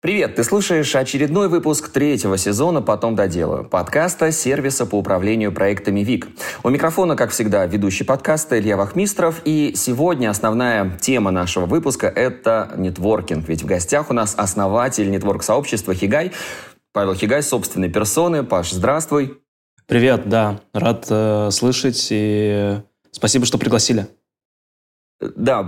Привет, ты слушаешь очередной выпуск третьего сезона «Потом доделаю» подкаста сервиса по управлению проектами ВИК. У микрофона, как всегда, ведущий подкаста Илья Вахмистров. И сегодня основная тема нашего выпуска – это нетворкинг. Ведь в гостях у нас основатель нетворк-сообщества «Хигай». Павел Хигай, собственной персоны. Паш, здравствуй. Привет, да, рад э, слышать и спасибо, что пригласили. Да,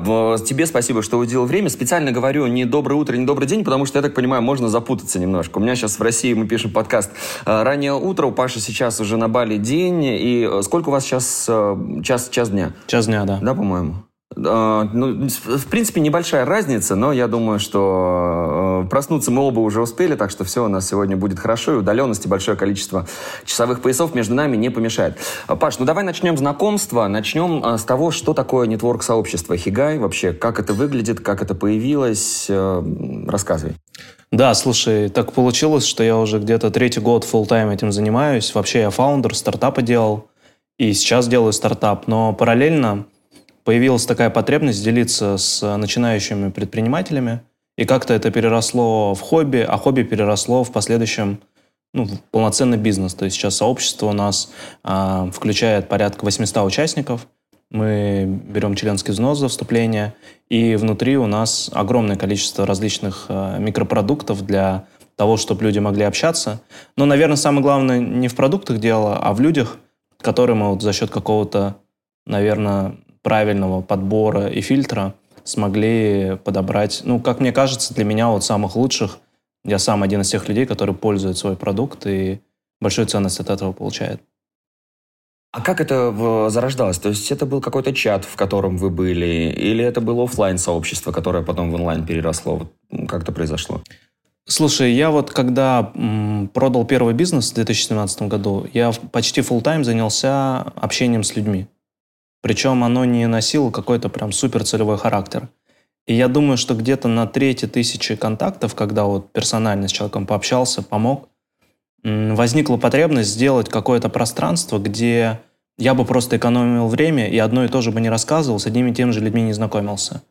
тебе спасибо, что уделил время. Специально говорю не доброе утро, не добрый день, потому что, я так понимаю, можно запутаться немножко. У меня сейчас в России, мы пишем подкаст э, раннее утро, у Паши сейчас уже на Бали день. И э, сколько у вас сейчас? Э, час, час дня? Час дня, да. Да, по-моему? Ну, в принципе, небольшая разница, но я думаю, что проснуться мы оба уже успели, так что все у нас сегодня будет хорошо, и удаленности большое количество часовых поясов между нами не помешает. Паш, ну давай начнем знакомство, начнем с того, что такое нетворк-сообщество Хигай, вообще, как это выглядит, как это появилось, рассказывай. Да, слушай, так получилось, что я уже где-то третий год full тайм этим занимаюсь. Вообще я фаундер, стартапа делал, и сейчас делаю стартап, но параллельно появилась такая потребность делиться с начинающими предпринимателями, и как-то это переросло в хобби, а хобби переросло в последующем ну, в полноценный бизнес. То есть сейчас сообщество у нас э, включает порядка 800 участников. Мы берем членский взнос за вступление, и внутри у нас огромное количество различных э, микропродуктов для того, чтобы люди могли общаться. Но, наверное, самое главное не в продуктах дело, а в людях, которые мы вот за счет какого-то, наверное, правильного подбора и фильтра смогли подобрать, ну, как мне кажется, для меня вот самых лучших. Я сам один из тех людей, который пользует свой продукт и большую ценность от этого получает. А как это зарождалось? То есть это был какой-то чат, в котором вы были, или это было офлайн сообщество, которое потом в онлайн переросло? Как это произошло? Слушай, я вот когда продал первый бизнес в 2017 году, я почти full тайм занялся общением с людьми. Причем оно не носило какой-то прям супер целевой характер. И я думаю, что где-то на трети тысячи контактов, когда вот персонально с человеком пообщался, помог, возникла потребность сделать какое-то пространство, где я бы просто экономил время и одно и то же бы не рассказывал, с одними и теми же людьми не знакомился.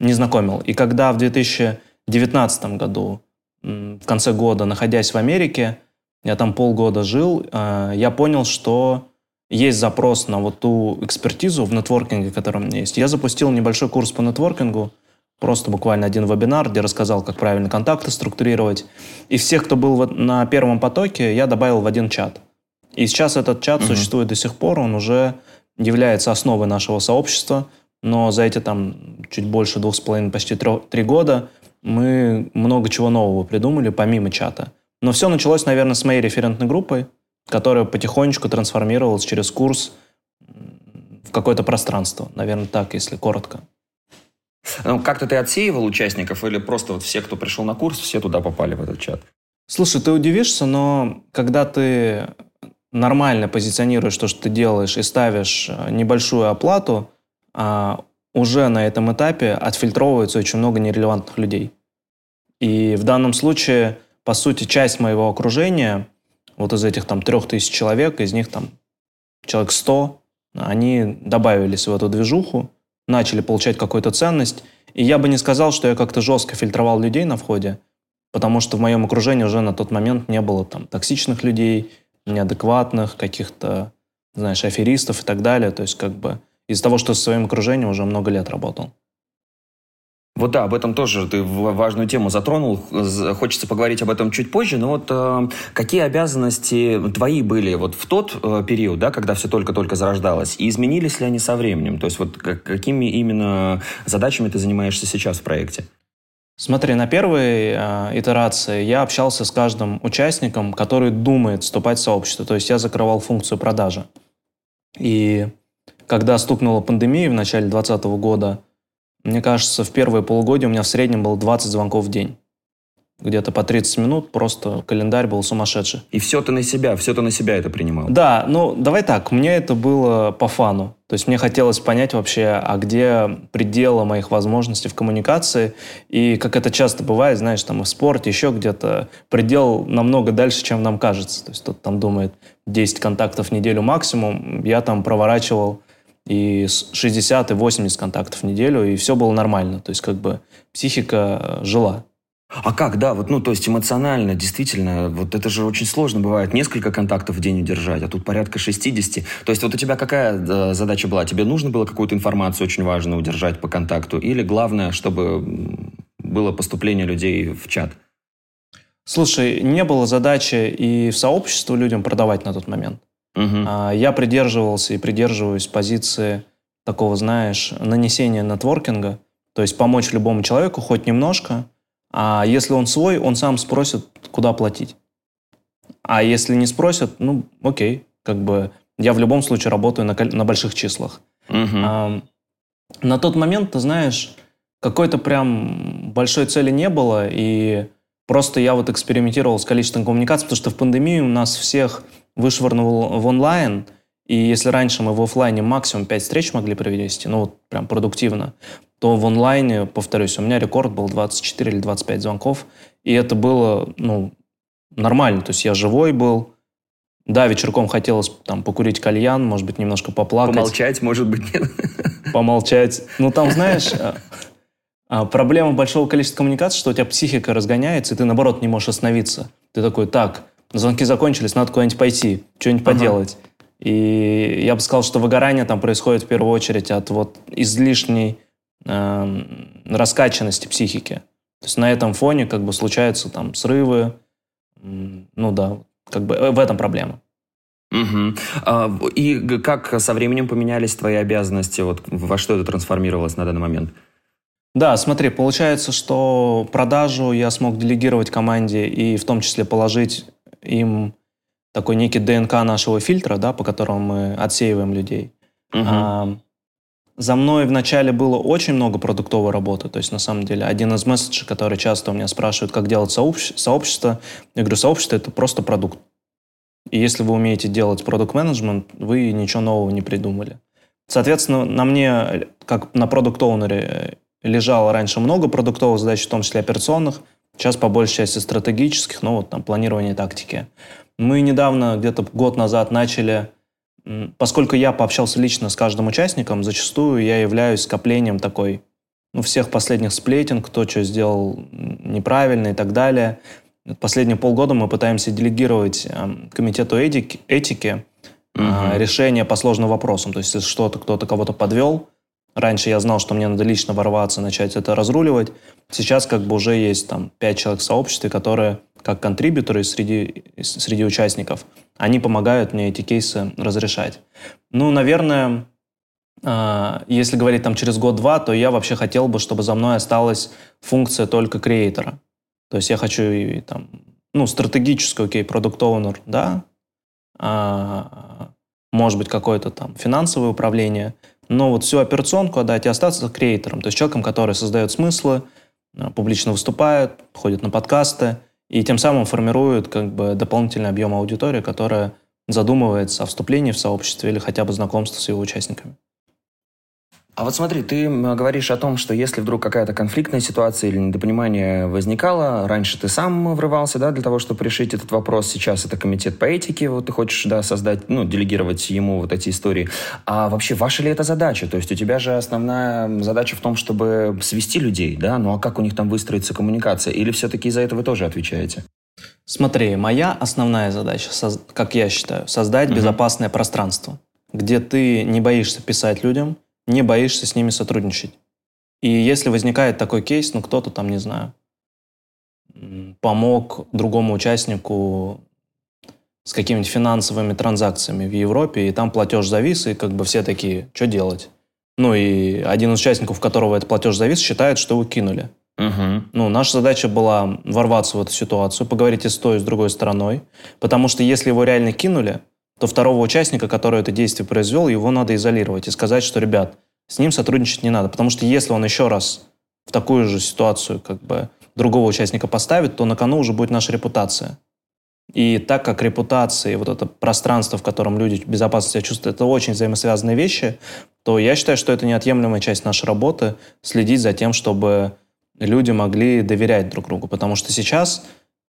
Не знакомил. И когда в 2019 году, в конце года, находясь в Америке, я там полгода жил, э, я понял, что есть запрос на вот ту экспертизу в нетворкинге, которая у меня есть. Я запустил небольшой курс по нетворкингу, просто буквально один вебинар, где рассказал, как правильно контакты структурировать. И всех, кто был на первом потоке, я добавил в один чат. И сейчас этот чат угу. существует до сих пор, он уже является основой нашего сообщества, но за эти там чуть больше двух с половиной, почти три года мы много чего нового придумали, помимо чата. Но все началось, наверное, с моей референтной группой, которая потихонечку трансформировалась через курс в какое-то пространство. Наверное, так, если коротко. Ну, как-то ты отсеивал участников или просто вот все, кто пришел на курс, все туда попали в этот чат? Слушай, ты удивишься, но когда ты нормально позиционируешь то, что ты делаешь, и ставишь э, небольшую оплату, а уже на этом этапе отфильтровывается очень много нерелевантных людей. И в данном случае, по сути, часть моего окружения – вот из этих там трех тысяч человек, из них там человек сто, они добавились в эту движуху, начали получать какую-то ценность. И я бы не сказал, что я как-то жестко фильтровал людей на входе, потому что в моем окружении уже на тот момент не было там токсичных людей, неадекватных, каких-то, знаешь, аферистов и так далее. То есть как бы из-за того, что со своим окружением уже много лет работал. Вот да, об этом тоже ты важную тему затронул. Хочется поговорить об этом чуть позже. Но вот э, какие обязанности твои были вот в тот э, период, да, когда все только-только зарождалось, и изменились ли они со временем? То есть вот как, какими именно задачами ты занимаешься сейчас в проекте? Смотри, на первой э, итерации я общался с каждым участником, который думает вступать в сообщество. То есть я закрывал функцию продажи. И когда стукнула пандемия в начале 2020 года, мне кажется, в первые полугодия у меня в среднем было 20 звонков в день. Где-то по 30 минут, просто календарь был сумасшедший. И все ты на себя, все ты на себя это принимал? Да, ну давай так, мне это было по фану. То есть мне хотелось понять вообще, а где пределы моих возможностей в коммуникации. И как это часто бывает, знаешь, там в спорте, еще где-то предел намного дальше, чем нам кажется. То есть кто-то там думает 10 контактов в неделю максимум. Я там проворачивал и 60 и 80 контактов в неделю, и все было нормально. То есть как бы психика жила. А как, да, вот, ну, то есть эмоционально, действительно, вот это же очень сложно бывает, несколько контактов в день удержать, а тут порядка 60. То есть вот у тебя какая да, задача была? Тебе нужно было какую-то информацию очень важную удержать по контакту? Или главное, чтобы было поступление людей в чат? Слушай, не было задачи и в сообщество людям продавать на тот момент. Угу. Я придерживался и придерживаюсь позиции такого, знаешь, нанесения нетворкинга, то есть помочь любому человеку хоть немножко – а если он свой, он сам спросит, куда платить. А если не спросят, ну, окей, как бы я в любом случае работаю на, на больших числах. Угу. А, на тот момент, ты знаешь, какой-то прям большой цели не было, и просто я вот экспериментировал с количеством коммуникаций, потому что в пандемии у нас всех вышвырнул в онлайн, и если раньше мы в офлайне максимум 5 встреч могли провести, ну вот прям продуктивно, то в онлайне, повторюсь, у меня рекорд был 24 или 25 звонков, и это было, ну, нормально, то есть я живой был, да, вечерком хотелось там покурить кальян, может быть, немножко поплакать. Помолчать, может быть, нет. Помолчать. Ну, там, знаешь, а, а, проблема большого количества коммуникаций, что у тебя психика разгоняется, и ты, наоборот, не можешь остановиться. Ты такой, так, звонки закончились, надо куда-нибудь пойти, что-нибудь ага. поделать. И я бы сказал, что выгорание там происходит в первую очередь от вот излишней э, раскачанности психики. То есть на этом фоне как бы случаются там срывы, ну да, как бы э, в этом проблема. Угу. И как со временем поменялись твои обязанности? Вот во что это трансформировалось на данный момент? Да, смотри, получается, что продажу я смог делегировать команде и в том числе положить им такой некий ДНК нашего фильтра, да, по которому мы отсеиваем людей. Угу. А, за мной вначале было очень много продуктовой работы. То есть, на самом деле, один из месседжей, который часто у меня спрашивают, как делать сообщ- сообщество, я говорю, сообщество — это просто продукт. И если вы умеете делать продукт-менеджмент, вы ничего нового не придумали. Соответственно, на мне, как на продукт-оунере, лежало раньше много продуктовых задач, в том числе операционных, сейчас по большей части стратегических, ну вот там планирование тактики. Мы недавно, где-то год назад, начали Поскольку я пообщался лично с каждым участником, зачастую я являюсь скоплением такой, ну, всех последних сплетен, кто что сделал неправильно и так далее. Последние полгода мы пытаемся делегировать э, комитету этики, этики угу. э, решение по сложным вопросам. То есть, если что-то кто-то кого-то подвел, раньше я знал, что мне надо лично ворваться, начать это разруливать. Сейчас как бы уже есть там пять человек в сообществе, которые как контрибьюторы среди, среди участников, они помогают мне эти кейсы разрешать. Ну, наверное, э, если говорить там через год-два, то я вообще хотел бы, чтобы за мной осталась функция только креатора. То есть я хочу и там, ну, стратегическую, окей, продукт оунер да, а, может быть, какое-то там финансовое управление, но вот всю операционку отдать и остаться креатором, то есть человеком, который создает смыслы, а, публично выступает, ходит на подкасты, и тем самым формирует как бы дополнительный объем аудитории, которая задумывается о вступлении в сообщество или хотя бы знакомстве с его участниками. А вот смотри, ты говоришь о том, что если вдруг какая-то конфликтная ситуация или недопонимание возникало, раньше ты сам врывался, да, для того, чтобы решить этот вопрос. Сейчас это комитет по этике, вот ты хочешь, да, создать, ну, делегировать ему вот эти истории. А вообще, ваша ли это задача? То есть у тебя же основная задача в том, чтобы свести людей, да? Ну а как у них там выстроится коммуникация? Или все-таки из-за этого вы тоже отвечаете? Смотри, моя основная задача, как я считаю, создать угу. безопасное пространство, где ты не боишься писать людям, не боишься с ними сотрудничать. И если возникает такой кейс, ну кто-то там, не знаю, помог другому участнику с какими-то финансовыми транзакциями в Европе, и там платеж завис, и как бы все такие, что делать? Ну и один из участников, которого этот платеж завис, считает, что его кинули. Угу. Ну, наша задача была ворваться в эту ситуацию, поговорить и с той, и с другой стороной, потому что если его реально кинули, то второго участника, который это действие произвел, его надо изолировать и сказать, что, ребят, с ним сотрудничать не надо. Потому что если он еще раз в такую же ситуацию как бы другого участника поставит, то на кону уже будет наша репутация. И так как репутация и вот это пространство, в котором люди безопасно себя чувствуют, это очень взаимосвязанные вещи, то я считаю, что это неотъемлемая часть нашей работы следить за тем, чтобы люди могли доверять друг другу. Потому что сейчас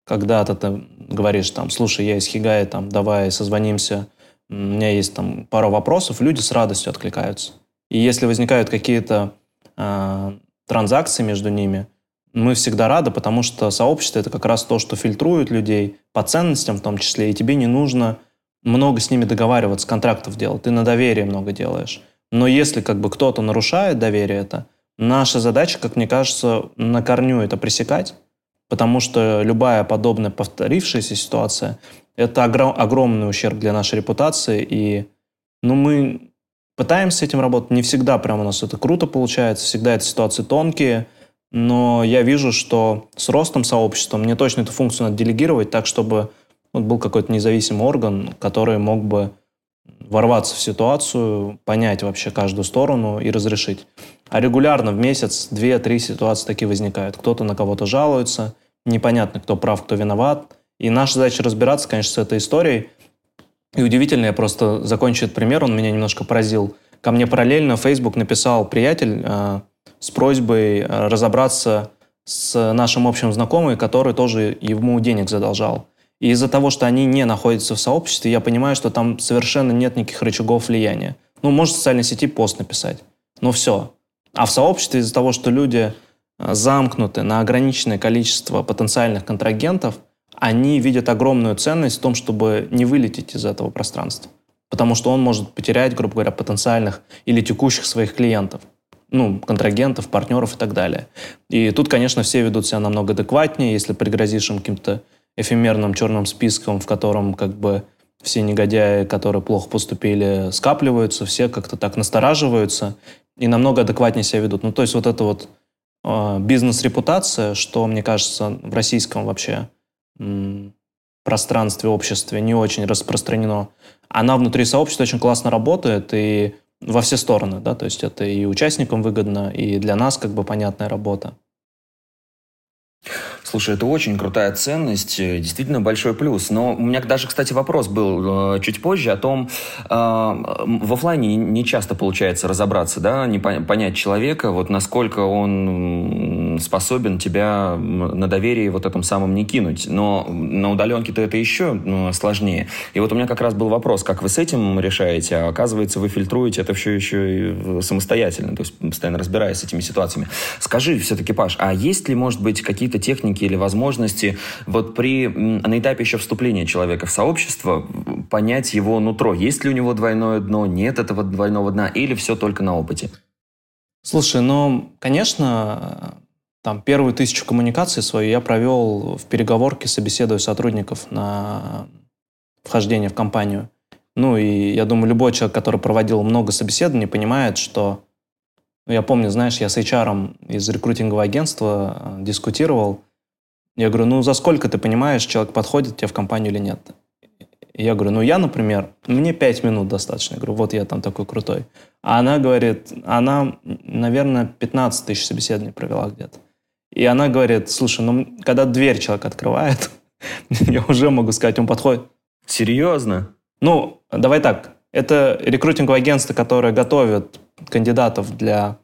когда-то ты говоришь там, слушай, я из Хигая, там, давай созвонимся, у меня есть там пару вопросов, люди с радостью откликаются. И если возникают какие-то э, транзакции между ними, мы всегда рады, потому что сообщество — это как раз то, что фильтрует людей по ценностям в том числе, и тебе не нужно много с ними договариваться, контрактов делать. Ты на доверие много делаешь. Но если как бы кто-то нарушает доверие это, наша задача, как мне кажется, на корню это пресекать, потому что любая подобная повторившаяся ситуация – это огром, огромный ущерб для нашей репутации, и ну, мы пытаемся с этим работать, не всегда прям у нас это круто получается, всегда эти ситуации тонкие, но я вижу, что с ростом сообщества мне точно эту функцию надо делегировать так, чтобы вот был какой-то независимый орган, который мог бы ворваться в ситуацию, понять вообще каждую сторону и разрешить. А регулярно в месяц две-три ситуации такие возникают. Кто-то на кого-то жалуется, непонятно, кто прав, кто виноват. И наша задача разбираться, конечно, с этой историей. И удивительно, я просто закончу этот пример, он меня немножко поразил. Ко мне параллельно Facebook написал приятель э, с просьбой э, разобраться с нашим общим знакомым, который тоже ему денег задолжал. И из-за того, что они не находятся в сообществе, я понимаю, что там совершенно нет никаких рычагов влияния. Ну, может в социальной сети пост написать. Ну, все. А в сообществе из-за того, что люди э, замкнуты на ограниченное количество потенциальных контрагентов, они видят огромную ценность в том, чтобы не вылететь из этого пространства. Потому что он может потерять, грубо говоря, потенциальных или текущих своих клиентов. Ну, контрагентов, партнеров и так далее. И тут, конечно, все ведут себя намного адекватнее. Если пригрозишь им каким-то эфемерным черным списком, в котором как бы все негодяи, которые плохо поступили, скапливаются, все как-то так настораживаются и намного адекватнее себя ведут. Ну, то есть вот эта вот э, бизнес-репутация, что, мне кажется, в российском вообще м, пространстве, обществе не очень распространено, она внутри сообщества очень классно работает и во все стороны, да, то есть это и участникам выгодно, и для нас как бы понятная работа. Слушай, это очень крутая ценность, э, действительно большой плюс. Но у меня даже, кстати, вопрос был э, чуть позже о том, э, в офлайне не часто получается разобраться, да, не понять человека, вот насколько он способен тебя на доверие вот этом самом не кинуть. Но на удаленке-то это еще сложнее. И вот у меня как раз был вопрос, как вы с этим решаете, а оказывается, вы фильтруете это все еще и самостоятельно, то есть постоянно разбираясь с этими ситуациями. Скажи все-таки, Паш, а есть ли, может быть, какие-то техники, техники или возможности вот при, на этапе еще вступления человека в сообщество понять его нутро. Есть ли у него двойное дно, нет этого двойного дна, или все только на опыте? Слушай, ну, конечно, там первую тысячу коммуникаций свою я провел в переговорке, собеседуя сотрудников на вхождение в компанию. Ну и я думаю, любой человек, который проводил много собеседований, понимает, что... Ну, я помню, знаешь, я с HR из рекрутингового агентства э, дискутировал, я говорю, ну за сколько ты понимаешь, человек подходит тебе в компанию или нет? я говорю, ну я, например, мне пять минут достаточно. Я говорю, вот я там такой крутой. А она говорит, она, наверное, 15 тысяч собеседований провела где-то. И она говорит, слушай, ну когда дверь человек открывает, я уже могу сказать, он подходит. Серьезно? Ну, давай так. Это рекрутинговое агентство, которое готовит кандидатов для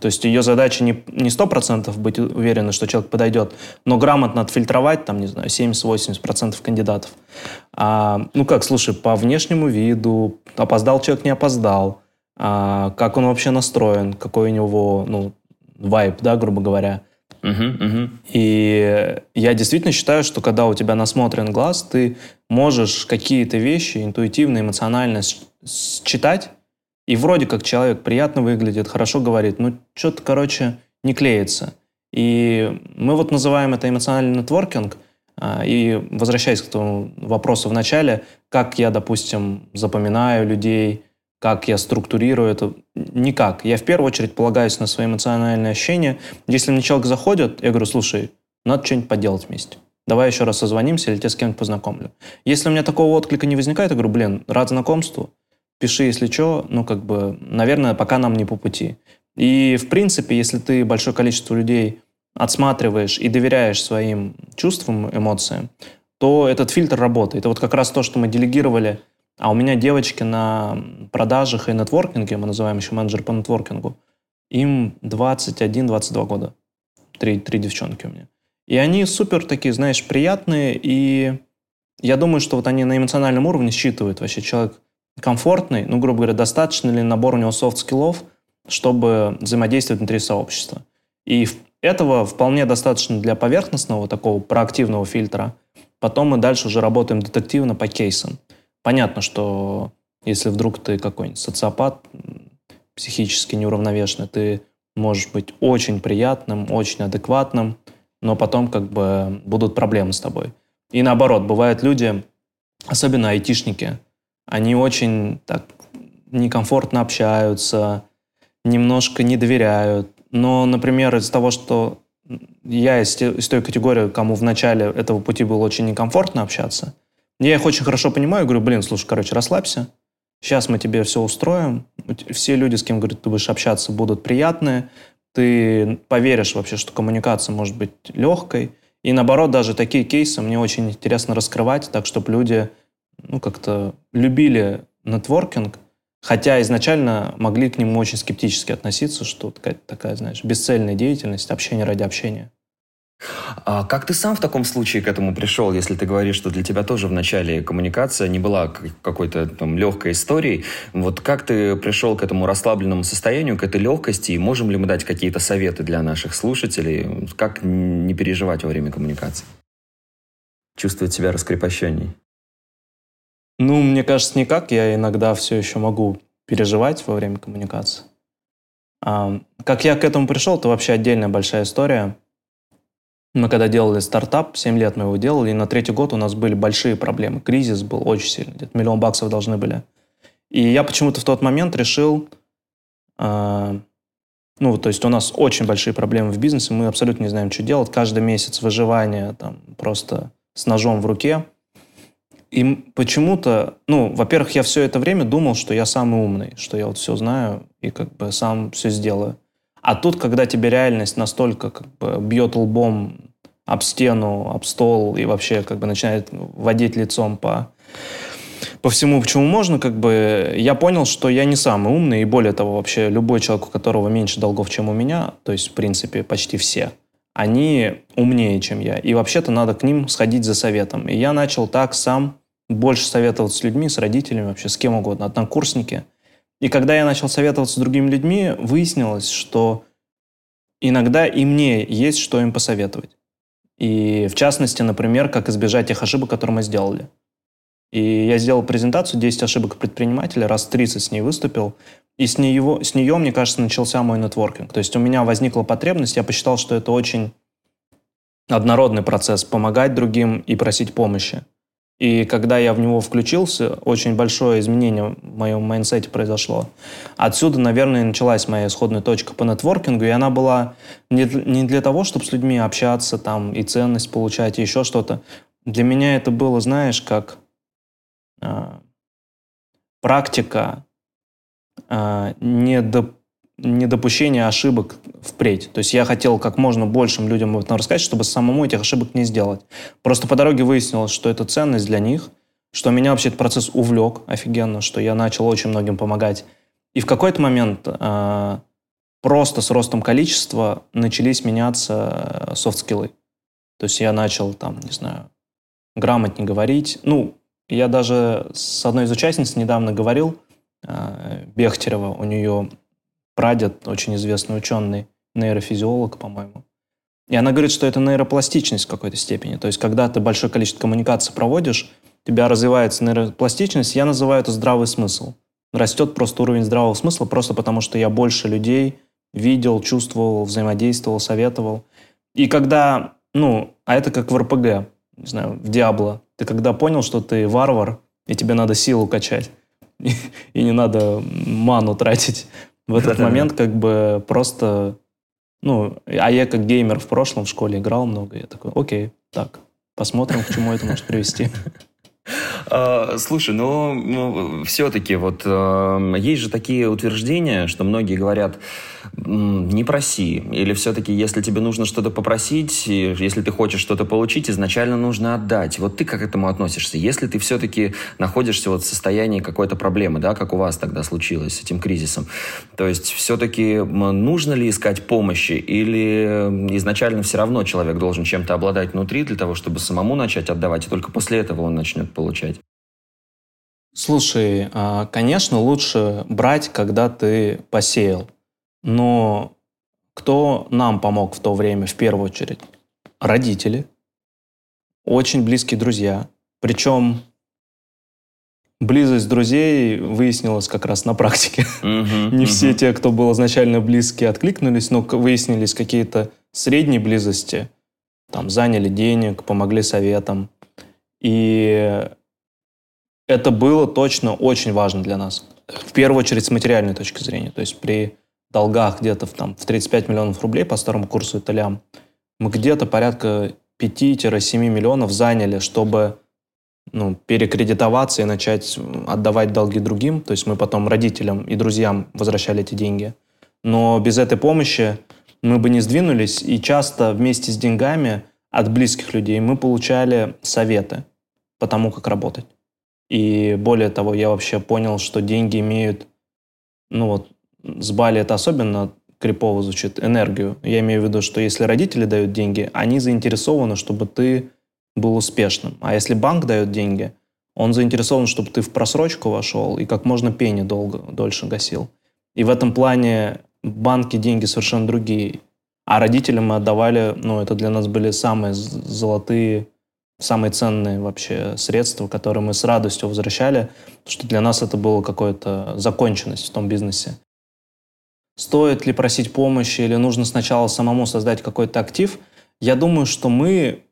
то есть ее задача не, не 100% быть уверенной, что человек подойдет, но грамотно отфильтровать, там, не знаю, 70-80% кандидатов. А, ну как, слушай, по внешнему виду, опоздал человек, не опоздал, а, как он вообще настроен, какой у него, ну, вайб, да, грубо говоря. Uh-huh, uh-huh. И я действительно считаю, что когда у тебя насмотрен глаз, ты можешь какие-то вещи интуитивно, эмоционально считать, и вроде как человек приятно выглядит, хорошо говорит, но что-то, короче, не клеится. И мы вот называем это эмоциональный нетворкинг. А, и возвращаясь к этому вопросу в начале, как я, допустим, запоминаю людей, как я структурирую это, никак. Я в первую очередь полагаюсь на свои эмоциональные ощущения. Если мне человек заходит, я говорю, слушай, надо что-нибудь поделать вместе. Давай еще раз созвонимся или тебя с кем-нибудь познакомлю. Если у меня такого отклика не возникает, я говорю, блин, рад знакомству, пиши, если что, ну, как бы, наверное, пока нам не по пути. И, в принципе, если ты большое количество людей отсматриваешь и доверяешь своим чувствам, эмоциям, то этот фильтр работает. Это вот как раз то, что мы делегировали. А у меня девочки на продажах и нетворкинге, мы называем еще менеджер по нетворкингу, им 21-22 года. Три, три девчонки у меня. И они супер такие, знаешь, приятные, и я думаю, что вот они на эмоциональном уровне считывают вообще человек комфортный, ну, грубо говоря, достаточно ли набор у него софт-скиллов, чтобы взаимодействовать внутри сообщества. И этого вполне достаточно для поверхностного такого проактивного фильтра. Потом мы дальше уже работаем детективно по кейсам. Понятно, что если вдруг ты какой-нибудь социопат, психически неуравновешенный, ты можешь быть очень приятным, очень адекватным, но потом как бы будут проблемы с тобой. И наоборот, бывают люди, особенно айтишники, они очень так некомфортно общаются, немножко не доверяют. Но, например, из того, что я из, из той категории, кому в начале этого пути было очень некомфортно общаться, я их очень хорошо понимаю, говорю, блин, слушай, короче, расслабься, сейчас мы тебе все устроим, все люди, с кем, говорит, ты будешь общаться, будут приятные, ты поверишь вообще, что коммуникация может быть легкой, и наоборот, даже такие кейсы мне очень интересно раскрывать, так, чтобы люди ну, как-то любили нетворкинг, хотя изначально могли к нему очень скептически относиться, что такая, такая знаешь, бесцельная деятельность, общение ради общения. А как ты сам в таком случае к этому пришел, если ты говоришь, что для тебя тоже в начале коммуникация не была какой-то там легкой историей? Вот как ты пришел к этому расслабленному состоянию, к этой легкости, и можем ли мы дать какие-то советы для наших слушателей, как не переживать во время коммуникации? Чувствовать себя раскрепощенней? Ну, мне кажется, никак. Я иногда все еще могу переживать во время коммуникации. А, как я к этому пришел, это вообще отдельная большая история. Мы когда делали стартап, 7 лет мы его делали, и на третий год у нас были большие проблемы. Кризис был очень сильный, где-то миллион баксов должны были. И я почему-то в тот момент решил, э, ну, то есть у нас очень большие проблемы в бизнесе, мы абсолютно не знаем, что делать. Каждый месяц выживания там просто с ножом в руке. И почему-то, ну, во-первых, я все это время думал, что я самый умный, что я вот все знаю и как бы сам все сделаю. А тут, когда тебе реальность настолько как бы бьет лбом об стену, об стол и вообще как бы начинает водить лицом по, по всему, почему можно, как бы я понял, что я не самый умный, и более того, вообще любой человек, у которого меньше долгов, чем у меня, то есть, в принципе, почти все, они умнее, чем я. И вообще-то надо к ним сходить за советом. И я начал так сам больше советоваться с людьми, с родителями, вообще с кем угодно, однокурсники – и когда я начал советоваться с другими людьми, выяснилось, что иногда и мне есть что им посоветовать. И в частности, например, как избежать тех ошибок, которые мы сделали. И я сделал презентацию «10 ошибок предпринимателя», раз 30 с ней выступил. И с нее, с нее, мне кажется, начался мой нетворкинг. То есть у меня возникла потребность, я посчитал, что это очень однородный процесс помогать другим и просить помощи. И когда я в него включился, очень большое изменение в моем майнсете произошло. Отсюда, наверное, началась моя исходная точка по нетворкингу, и она была не, для того, чтобы с людьми общаться там и ценность получать, и еще что-то. Для меня это было, знаешь, как э, практика э, недоп недопущение ошибок впредь. То есть я хотел как можно большим людям об этом рассказать, чтобы самому этих ошибок не сделать. Просто по дороге выяснилось, что это ценность для них, что меня вообще этот процесс увлек офигенно, что я начал очень многим помогать. И в какой-то момент э, просто с ростом количества начались меняться софт-скиллы. То есть я начал там, не знаю, грамотнее говорить. Ну, я даже с одной из участниц недавно говорил, э, Бехтерева, у нее прадед, очень известный ученый, нейрофизиолог, по-моему. И она говорит, что это нейропластичность в какой-то степени. То есть, когда ты большое количество коммуникаций проводишь, у тебя развивается нейропластичность, я называю это здравый смысл. Растет просто уровень здравого смысла, просто потому что я больше людей видел, чувствовал, взаимодействовал, советовал. И когда, ну, а это как в РПГ, не знаю, в Диабло. Ты когда понял, что ты варвар, и тебе надо силу качать, и не надо ману тратить в этот момент как бы просто... Ну, а я как геймер в прошлом в школе играл много, я такой, окей, так, посмотрим, к чему это может привести. А, слушай, ну, ну все-таки вот э, есть же такие утверждения, что многие говорят, не проси, или все-таки, если тебе нужно что-то попросить, если ты хочешь что-то получить, изначально нужно отдать. Вот ты как к этому относишься? Если ты все-таки находишься вот в состоянии какой-то проблемы, да, как у вас тогда случилось с этим кризисом, то есть все-таки нужно ли искать помощи, или изначально все равно человек должен чем-то обладать внутри для того, чтобы самому начать отдавать, и только после этого он начнет получать? Слушай, а, конечно, лучше брать, когда ты посеял. Но кто нам помог в то время в первую очередь? Родители, очень близкие друзья. Причем близость друзей выяснилась как раз на практике. Не все те, кто был изначально близкие, откликнулись, но выяснились какие-то средние близости. Там заняли денег, помогли советам. И это было точно очень важно для нас. В первую очередь с материальной точки зрения. То есть при долгах где-то в, там, в 35 миллионов рублей по старому курсу это мы где-то порядка 5-7 миллионов заняли, чтобы ну, перекредитоваться и начать отдавать долги другим. То есть мы потом родителям и друзьям возвращали эти деньги. Но без этой помощи мы бы не сдвинулись, и часто вместе с деньгами от близких людей мы получали советы по тому, как работать. И более того, я вообще понял, что деньги имеют, ну вот, с Бали это особенно крипово звучит, энергию. Я имею в виду, что если родители дают деньги, они заинтересованы, чтобы ты был успешным. А если банк дает деньги, он заинтересован, чтобы ты в просрочку вошел и как можно пени долго, дольше гасил. И в этом плане банки деньги совершенно другие. А родителям мы отдавали, ну, это для нас были самые золотые, самые ценные вообще средства, которые мы с радостью возвращали, потому что для нас это было какая-то законченность в том бизнесе. Стоит ли просить помощи или нужно сначала самому создать какой-то актив? Я думаю, что мы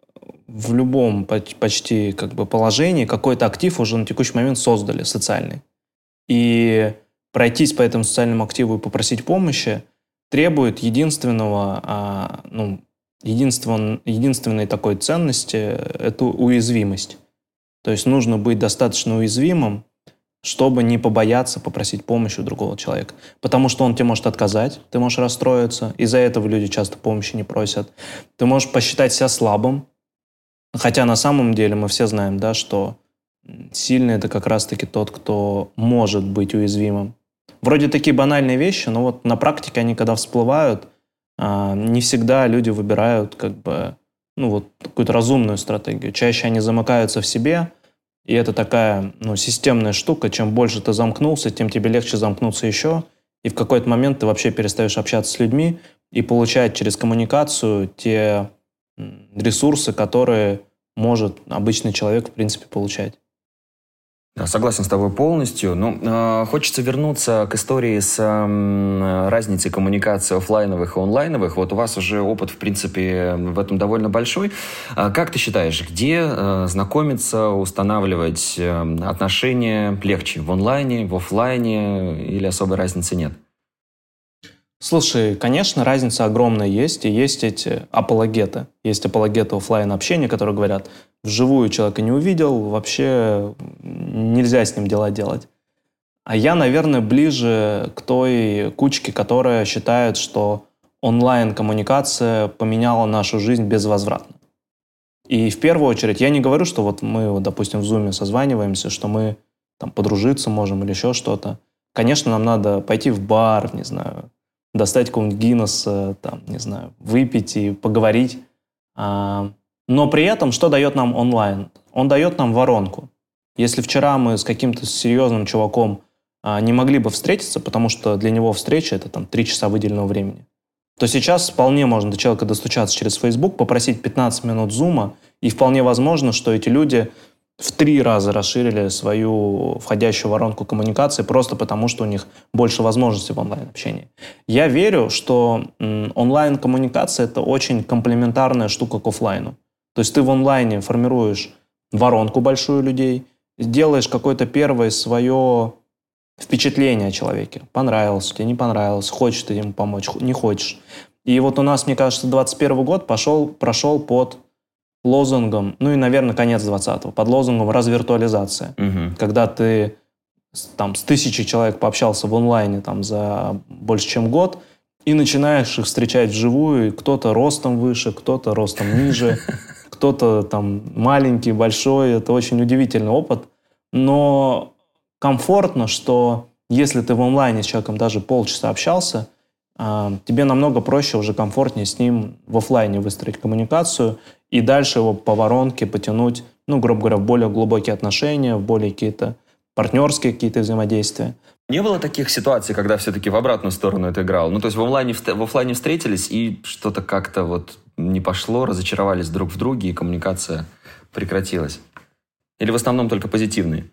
в любом поч- почти как бы положении какой-то актив уже на текущий момент создали социальный. И пройтись по этому социальному активу и попросить помощи требует единственного, а, ну, единствен, единственной такой ценности – это уязвимость. То есть нужно быть достаточно уязвимым, чтобы не побояться попросить помощи у другого человека. Потому что он тебе может отказать, ты можешь расстроиться. Из-за этого люди часто помощи не просят. Ты можешь посчитать себя слабым, Хотя на самом деле мы все знаем, да, что сильный это как раз-таки тот, кто может быть уязвимым. Вроде такие банальные вещи, но вот на практике они когда всплывают, а, не всегда люди выбирают как бы ну вот какую-то разумную стратегию. Чаще они замыкаются в себе, и это такая ну, системная штука. Чем больше ты замкнулся, тем тебе легче замкнуться еще. И в какой-то момент ты вообще перестаешь общаться с людьми и получать через коммуникацию те ресурсы, которые может обычный человек, в принципе, получать. Согласен с тобой полностью. Но э, хочется вернуться к истории с эм, разницей коммуникации оффлайновых и онлайновых. Вот у вас уже опыт, в принципе, в этом довольно большой. А как ты считаешь, где э, знакомиться, устанавливать э, отношения легче? В онлайне, в оффлайне или особой разницы нет? Слушай, конечно, разница огромная есть, и есть эти апологеты. Есть апологеты оффлайн общения, которые говорят, вживую человека не увидел, вообще нельзя с ним дела делать. А я, наверное, ближе к той кучке, которая считает, что онлайн-коммуникация поменяла нашу жизнь безвозвратно. И в первую очередь, я не говорю, что вот мы, допустим, в Zoom созваниваемся, что мы там подружиться можем или еще что-то. Конечно, нам надо пойти в бар, не знаю, достать какого-нибудь Гиннесса, там, не знаю, выпить и поговорить. А, Но при этом что дает нам онлайн? Он дает нам воронку. Если вчера мы с каким-то серьезным чуваком а, не могли бы встретиться, потому что для него встреча это там три часа выделенного времени, то сейчас вполне можно до человека достучаться через Facebook, попросить 15 минут зума, и вполне возможно, что эти люди в три раза расширили свою входящую воронку коммуникации просто потому, что у них больше возможностей в онлайн-общении. Я верю, что онлайн-коммуникация — это очень комплементарная штука к оффлайну. То есть ты в онлайне формируешь воронку большую людей, делаешь какое-то первое свое впечатление о человеке. Понравилось тебе, не понравилось, хочешь ты ему помочь, не хочешь. И вот у нас, мне кажется, 21 год пошел, прошел под лозунгом, ну и, наверное, конец 20-го, под лозунгом «развиртуализация». Мгм. Когда ты там с тысячей человек пообщался в онлайне там за больше, чем год, и начинаешь их встречать вживую, и кто-то ростом выше, кто-то ростом ниже, кто-то там маленький, большой. Это очень удивительный опыт. Но комфортно, что если ты в онлайне с человеком даже полчаса общался, тебе намного проще, уже комфортнее с ним в оффлайне выстроить коммуникацию и дальше его по воронке потянуть, ну, грубо говоря, в более глубокие отношения, в более какие-то партнерские какие-то взаимодействия. Не было таких ситуаций, когда все-таки в обратную сторону это играл? Ну, то есть в онлайне, в офлайне встретились, и что-то как-то вот не пошло, разочаровались друг в друге, и коммуникация прекратилась? Или в основном только позитивные?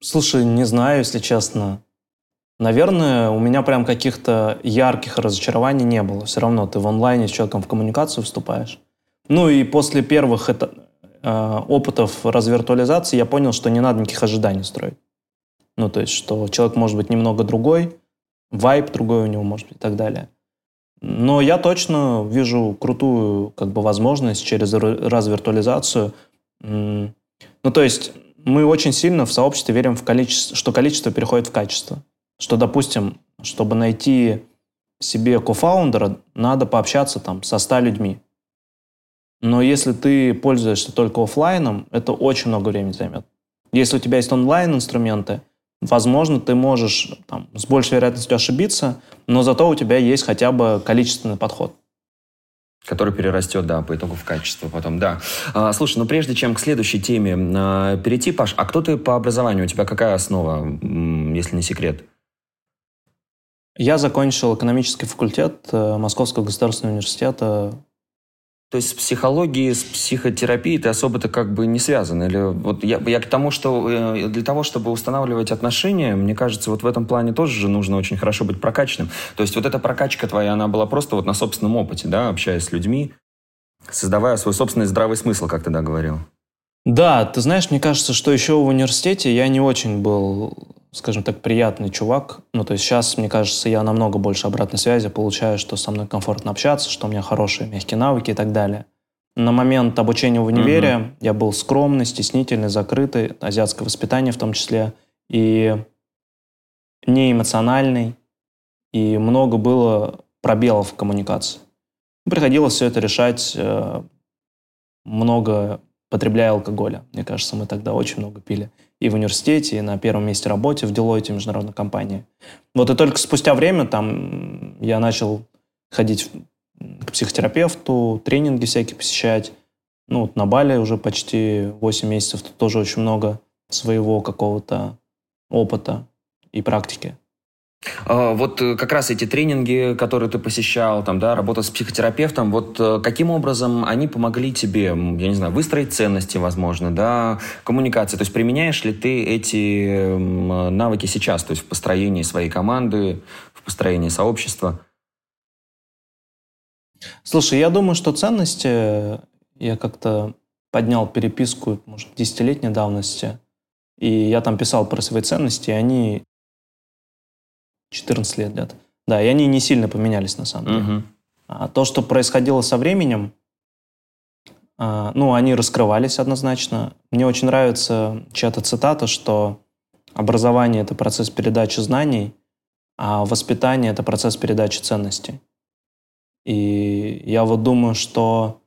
Слушай, не знаю, если честно. Наверное, у меня прям каких-то ярких разочарований не было. Все равно ты в онлайне с человеком в коммуникацию вступаешь. Ну и после первых это, э, опытов развиртуализации я понял, что не надо никаких ожиданий строить. Ну, то есть, что человек может быть немного другой, вайп другой у него может быть и так далее. Но я точно вижу крутую как бы возможность через развиртуализацию. Ну, то есть мы очень сильно в сообществе верим, в количество, что количество переходит в качество. Что, допустим, чтобы найти себе кофаундера, надо пообщаться там со 100 людьми. Но если ты пользуешься только офлайном, это очень много времени займет. Если у тебя есть онлайн-инструменты, возможно, ты можешь там, с большей вероятностью ошибиться, но зато у тебя есть хотя бы количественный подход. Который перерастет, да, по итогу в качество потом, да. А, слушай, ну прежде чем к следующей теме а, перейти, Паш, а кто ты по образованию? У тебя какая основа, если не секрет? Я закончил экономический факультет э, Московского государственного университета то есть с психологией, с психотерапией ты особо-то как бы не связан? Или вот я, я к тому, что э, для того, чтобы устанавливать отношения, мне кажется, вот в этом плане тоже же нужно очень хорошо быть прокачанным. То есть вот эта прокачка твоя, она была просто вот на собственном опыте, да, общаясь с людьми, создавая свой собственный здравый смысл, как ты да говорил. Да, ты знаешь, мне кажется, что еще в университете я не очень был скажем так, приятный чувак. Ну, то есть сейчас, мне кажется, я намного больше обратной связи получаю, что со мной комфортно общаться, что у меня хорошие мягкие навыки и так далее. На момент обучения в универе угу. я был скромный, стеснительный, закрытый, азиатское воспитание в том числе, и неэмоциональный, и много было пробелов в коммуникации. Приходилось все это решать, э, много потребляя алкоголя. Мне кажется, мы тогда очень много пили и в университете, и на первом месте работе в Deloitte, международной компании. Вот и только спустя время там я начал ходить к психотерапевту, тренинги всякие посещать. Ну, вот на Бали уже почти 8 месяцев, тут тоже очень много своего какого-то опыта и практики. А, вот э, как раз эти тренинги, которые ты посещал, там, да, работа с психотерапевтом, вот э, каким образом они помогли тебе, я не знаю, выстроить ценности, возможно, да, коммуникации? То есть применяешь ли ты эти навыки сейчас, то есть в построении своей команды, в построении сообщества? Слушай, я думаю, что ценности я как-то поднял переписку, может, десятилетней давности, и я там писал про свои ценности, и они 14 лет где-то. Да, и они не сильно поменялись на самом деле. Угу. А то, что происходило со временем, а, ну, они раскрывались однозначно. Мне очень нравится чья-то цитата, что образование – это процесс передачи знаний, а воспитание – это процесс передачи ценностей. И я вот думаю, что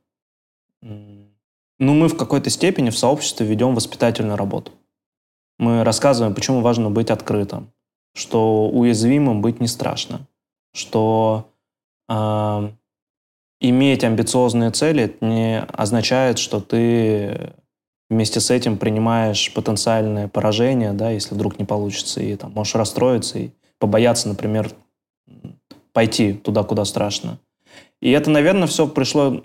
ну, мы в какой-то степени в сообществе ведем воспитательную работу. Мы рассказываем, почему важно быть открытым, что уязвимым быть не страшно, что э, иметь амбициозные цели не означает, что ты вместе с этим принимаешь потенциальное поражение, да, если вдруг не получится, и там можешь расстроиться и побояться, например, пойти туда, куда страшно. И это, наверное, все пришло,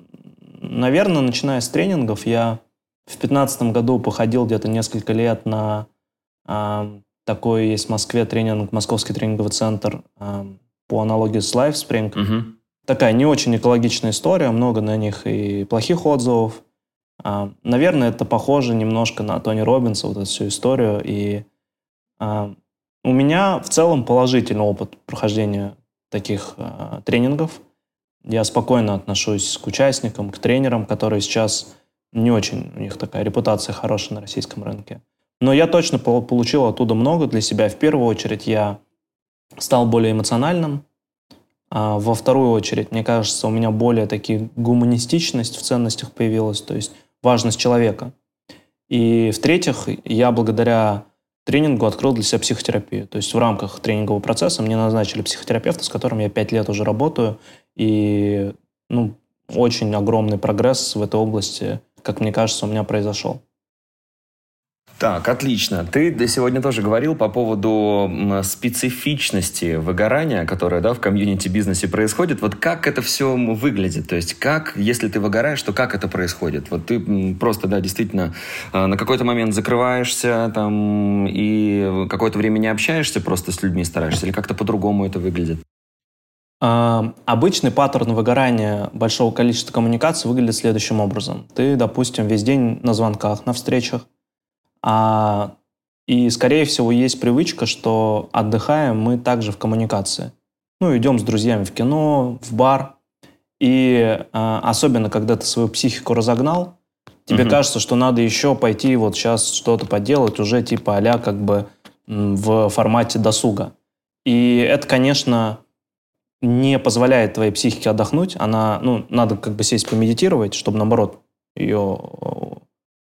наверное, начиная с тренингов. Я в 2015 году походил где-то несколько лет на э, такой есть в Москве тренинг, Московский тренинговый центр э, по аналогии с LifeSpring. Угу. Такая не очень экологичная история, много на них и плохих отзывов. Э, наверное, это похоже немножко на Тони Робинса, вот эту всю историю. И э, у меня в целом положительный опыт прохождения таких э, тренингов. Я спокойно отношусь к участникам, к тренерам, которые сейчас не очень, у них такая репутация хорошая на российском рынке. Но я точно получил оттуда много для себя. В первую очередь я стал более эмоциональным. А во вторую очередь, мне кажется, у меня более таки гуманистичность в ценностях появилась, то есть важность человека. И в-третьих, я благодаря тренингу открыл для себя психотерапию. То есть в рамках тренингового процесса мне назначили психотерапевта, с которым я пять лет уже работаю. И ну, очень огромный прогресс в этой области, как мне кажется, у меня произошел. Так, отлично. Ты сегодня тоже говорил по поводу специфичности выгорания, которое да, в комьюнити-бизнесе происходит. Вот как это все выглядит? То есть как, если ты выгораешь, то как это происходит? Вот ты просто, да, действительно а, на какой-то момент закрываешься там и какое-то время не общаешься просто с людьми стараешься? Или как-то по-другому это выглядит? А, обычный паттерн выгорания большого количества коммуникаций выглядит следующим образом. Ты, допустим, весь день на звонках, на встречах, а, и, скорее всего, есть привычка, что отдыхаем мы также в коммуникации. Ну, идем с друзьями в кино, в бар. И а, особенно, когда ты свою психику разогнал, тебе угу. кажется, что надо еще пойти вот сейчас что-то поделать, уже типа а как бы в формате досуга. И это, конечно, не позволяет твоей психике отдохнуть. Она, ну, надо как бы сесть помедитировать, чтобы, наоборот, ее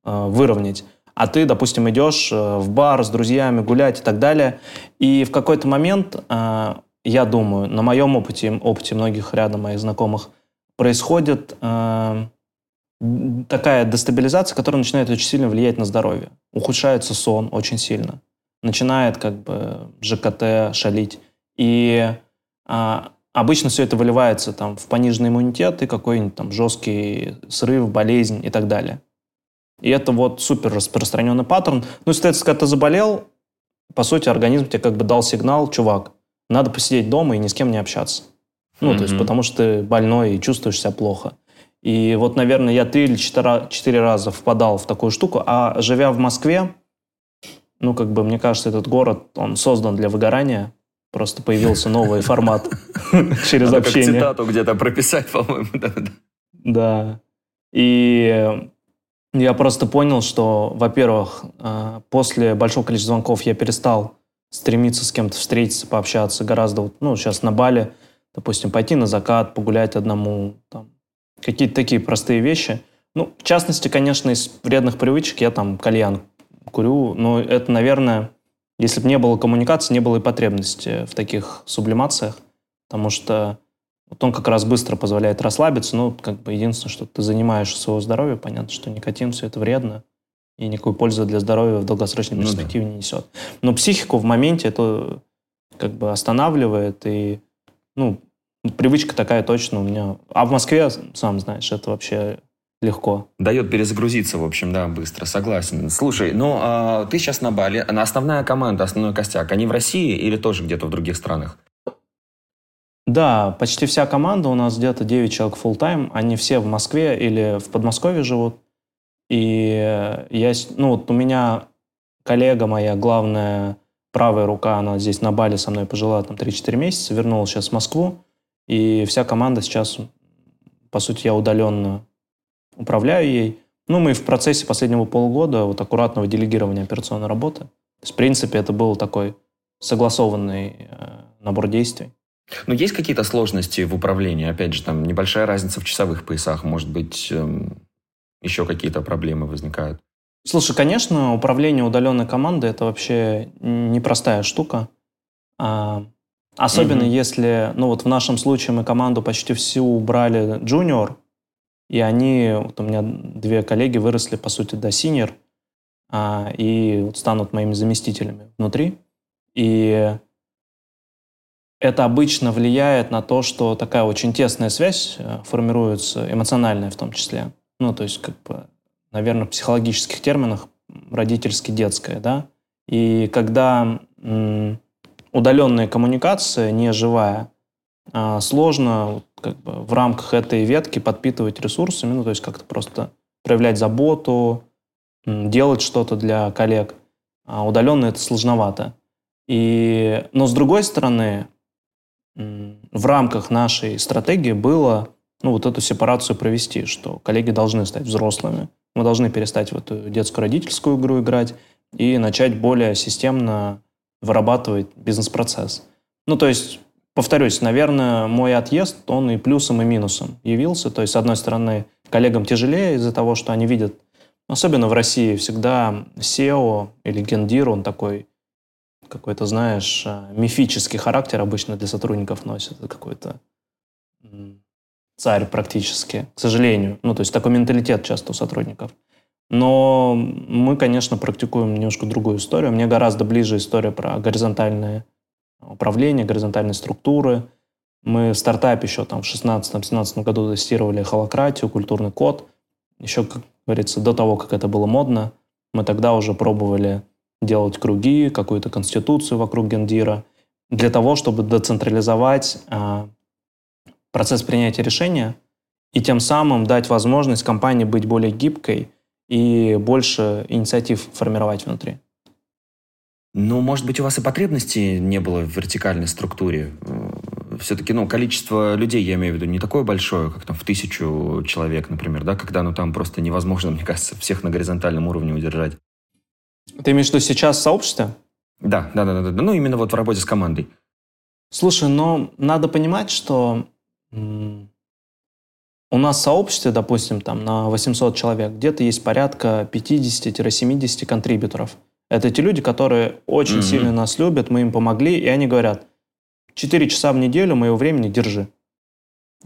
э, выровнять а ты, допустим, идешь э, в бар с друзьями гулять и так далее, и в какой-то момент, э, я думаю, на моем опыте, опыте многих рядом моих знакомых, происходит э, такая дестабилизация, которая начинает очень сильно влиять на здоровье. Ухудшается сон очень сильно. Начинает как бы ЖКТ шалить. И а, обычно все это выливается там, в пониженный иммунитет и какой-нибудь там жесткий срыв, болезнь и так далее. И это вот супер распространенный паттерн. Ну, соответственно, когда ты заболел, по сути, организм тебе как бы дал сигнал, чувак, надо посидеть дома и ни с кем не общаться. Ну, mm-hmm. то есть, потому что ты больной и чувствуешь себя плохо. И вот, наверное, я три или четыре, раза впадал в такую штуку, а живя в Москве, ну, как бы, мне кажется, этот город, он создан для выгорания. Просто появился новый формат через общение. цитату где-то прописать, по-моему. Да. И я просто понял, что, во-первых, э, после большого количества звонков я перестал стремиться с кем-то встретиться, пообщаться гораздо, ну, сейчас на Бали, допустим, пойти на закат, погулять одному, там, какие-то такие простые вещи. Ну, в частности, конечно, из вредных привычек я там кальян курю, но это, наверное, если бы не было коммуникации, не было и потребности в таких сублимациях, потому что вот он как раз быстро позволяет расслабиться, ну, как бы единственное, что ты занимаешь своего здоровья, понятно, что никотин все это вредно, и никакой пользы для здоровья в долгосрочной перспективе ну, да. не несет. Но психику в моменте это как бы останавливает, и, ну, привычка такая точно у меня. А в Москве, сам знаешь, это вообще легко. Дает перезагрузиться, в общем, да, быстро, согласен. Слушай, ну, а, ты сейчас на Бали, основная команда, основной костяк, они в России или тоже где-то в других странах? Да, почти вся команда, у нас где-то 9 человек full time они все в Москве или в Подмосковье живут. И я, ну вот у меня коллега моя, главная правая рука, она здесь на Бали со мной пожила там 3-4 месяца, вернулась сейчас в Москву, и вся команда сейчас, по сути, я удаленно управляю ей. Ну, мы в процессе последнего полугода вот аккуратного делегирования операционной работы. То есть, в принципе, это был такой согласованный э, набор действий. Но есть какие-то сложности в управлении? Опять же, там небольшая разница в часовых поясах, может быть, эм, еще какие-то проблемы возникают? Слушай, конечно, управление удаленной командой это вообще непростая штука. А, особенно угу. если, ну вот в нашем случае мы команду почти всю убрали junior, и они, вот у меня две коллеги выросли, по сути, до senior, а, и вот станут моими заместителями внутри. И это обычно влияет на то, что такая очень тесная связь э, формируется, эмоциональная в том числе. Ну, то есть, как бы, наверное, в психологических терминах родительски-детская, да. И когда удаленная коммуникация, не живая, а, сложно как бы, в рамках этой ветки подпитывать ресурсами, ну, то есть как-то просто проявлять заботу, делать что-то для коллег. А удаленно это сложновато. И, но с другой стороны, в рамках нашей стратегии было ну, вот эту сепарацию провести, что коллеги должны стать взрослыми, мы должны перестать в эту детско-родительскую игру играть и начать более системно вырабатывать бизнес-процесс. Ну, то есть, повторюсь, наверное, мой отъезд, он и плюсом, и минусом явился. То есть, с одной стороны, коллегам тяжелее из-за того, что они видят, особенно в России, всегда SEO или гендир, он такой какой-то, знаешь, э, мифический характер обычно для сотрудников носит. Это какой-то царь практически, к сожалению. Ну, то есть такой менталитет часто у сотрудников. Но мы, конечно, практикуем немножко другую историю. Мне гораздо ближе история про горизонтальное управление, горизонтальные структуры. Мы в стартапе еще там в 16-17 году тестировали холократию, культурный код. Еще, как говорится, до того, как это было модно, мы тогда уже пробовали делать круги, какую-то конституцию вокруг гендира, для того, чтобы децентрализовать э, процесс принятия решения и тем самым дать возможность компании быть более гибкой и больше инициатив формировать внутри. Ну, может быть, у вас и потребности не было в вертикальной структуре. Все-таки, ну, количество людей, я имею в виду, не такое большое, как там в тысячу человек, например, да, когда, ну, там просто невозможно, мне кажется, всех на горизонтальном уровне удержать. Ты имеешь в виду сейчас в сообществе? Да, да, да, да, да. Ну, именно вот в работе с командой. Слушай, но надо понимать, что у нас в сообществе, допустим, там на 800 человек, где-то есть порядка 50-70 контрибьюторов. Это те люди, которые очень mm-hmm. сильно нас любят, мы им помогли, и они говорят, 4 часа в неделю моего времени держи.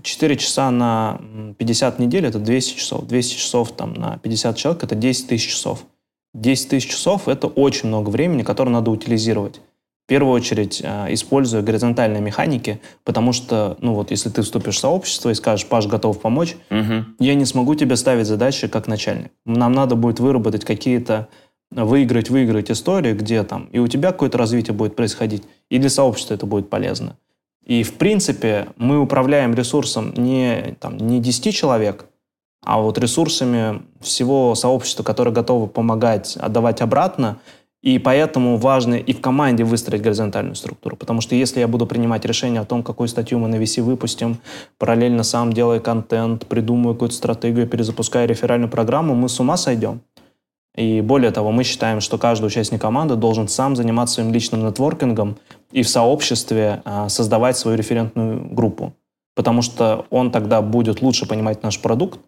4 часа на 50 недель – это 200 часов. 200 часов там, на 50 человек – это 10 тысяч часов. 10 тысяч часов – это очень много времени, которое надо утилизировать. В первую очередь, э, используя горизонтальные механики, потому что, ну вот, если ты вступишь в сообщество и скажешь, Паш, готов помочь, угу. я не смогу тебе ставить задачи как начальник. Нам надо будет выработать какие-то выиграть, выиграть истории, где там и у тебя какое-то развитие будет происходить, и для сообщества это будет полезно. И, в принципе, мы управляем ресурсом не, там, не 10 человек, а вот ресурсами всего сообщества, которое готово помогать, отдавать обратно, и поэтому важно и в команде выстроить горизонтальную структуру. Потому что если я буду принимать решение о том, какую статью мы на VC выпустим, параллельно сам делая контент, придумываю какую-то стратегию, перезапуская реферальную программу, мы с ума сойдем. И более того, мы считаем, что каждый участник команды должен сам заниматься своим личным нетворкингом и в сообществе а, создавать свою референтную группу. Потому что он тогда будет лучше понимать наш продукт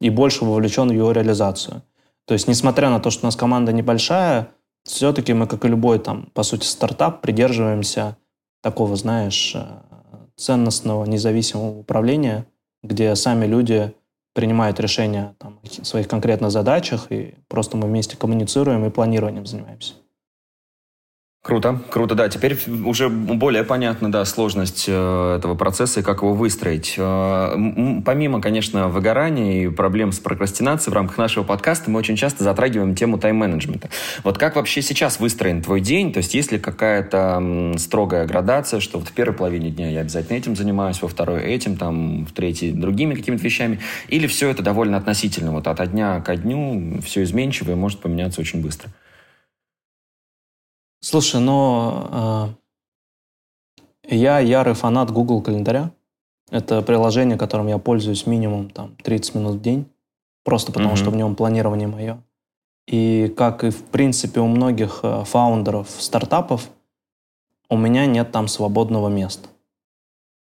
и больше вовлечен в его реализацию. То есть, несмотря на то, что у нас команда небольшая, все-таки мы, как и любой, там, по сути, стартап, придерживаемся такого, знаешь, э, ценностного, независимого управления, где сами люди принимают решения там, о своих конкретных задачах, и просто мы вместе коммуницируем и планированием занимаемся. Круто, круто, да. Теперь уже более понятна, да, сложность э, этого процесса и как его выстроить. Э, помимо, конечно, выгорания и проблем с прокрастинацией в рамках нашего подкаста, мы очень часто затрагиваем тему тайм-менеджмента. Вот как вообще сейчас выстроен твой день? То есть есть ли какая-то строгая градация, что вот в первой половине дня я обязательно этим занимаюсь, во второй этим, там, в третьей другими какими-то вещами? Или все это довольно относительно? Вот от дня ко дню все изменчиво и может поменяться очень быстро? Слушай, но э, я ярый фанат Google календаря. Это приложение, которым я пользуюсь минимум там 30 минут в день, просто потому mm-hmm. что в нем планирование мое. И как и в принципе у многих э, фаундеров стартапов, у меня нет там свободного места.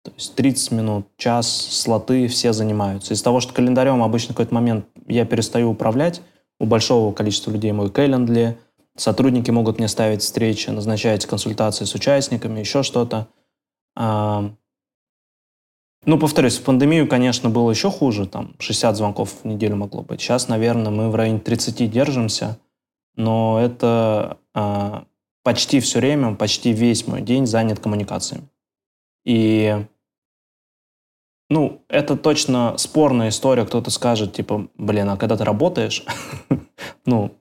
То есть 30 минут, час, слоты все занимаются. Из-за того, что календарем обычно в какой-то момент я перестаю управлять, у большого количества людей мой календарь Сотрудники могут мне ставить встречи, назначать консультации с участниками, еще что-то. А, ну, повторюсь, в пандемию, конечно, было еще хуже, там 60 звонков в неделю могло быть. Сейчас, наверное, мы в районе 30 держимся, но это а, почти все время, почти весь мой день занят коммуникациями. И ну, это точно спорная история. Кто-то скажет, типа, блин, а когда ты работаешь, ну,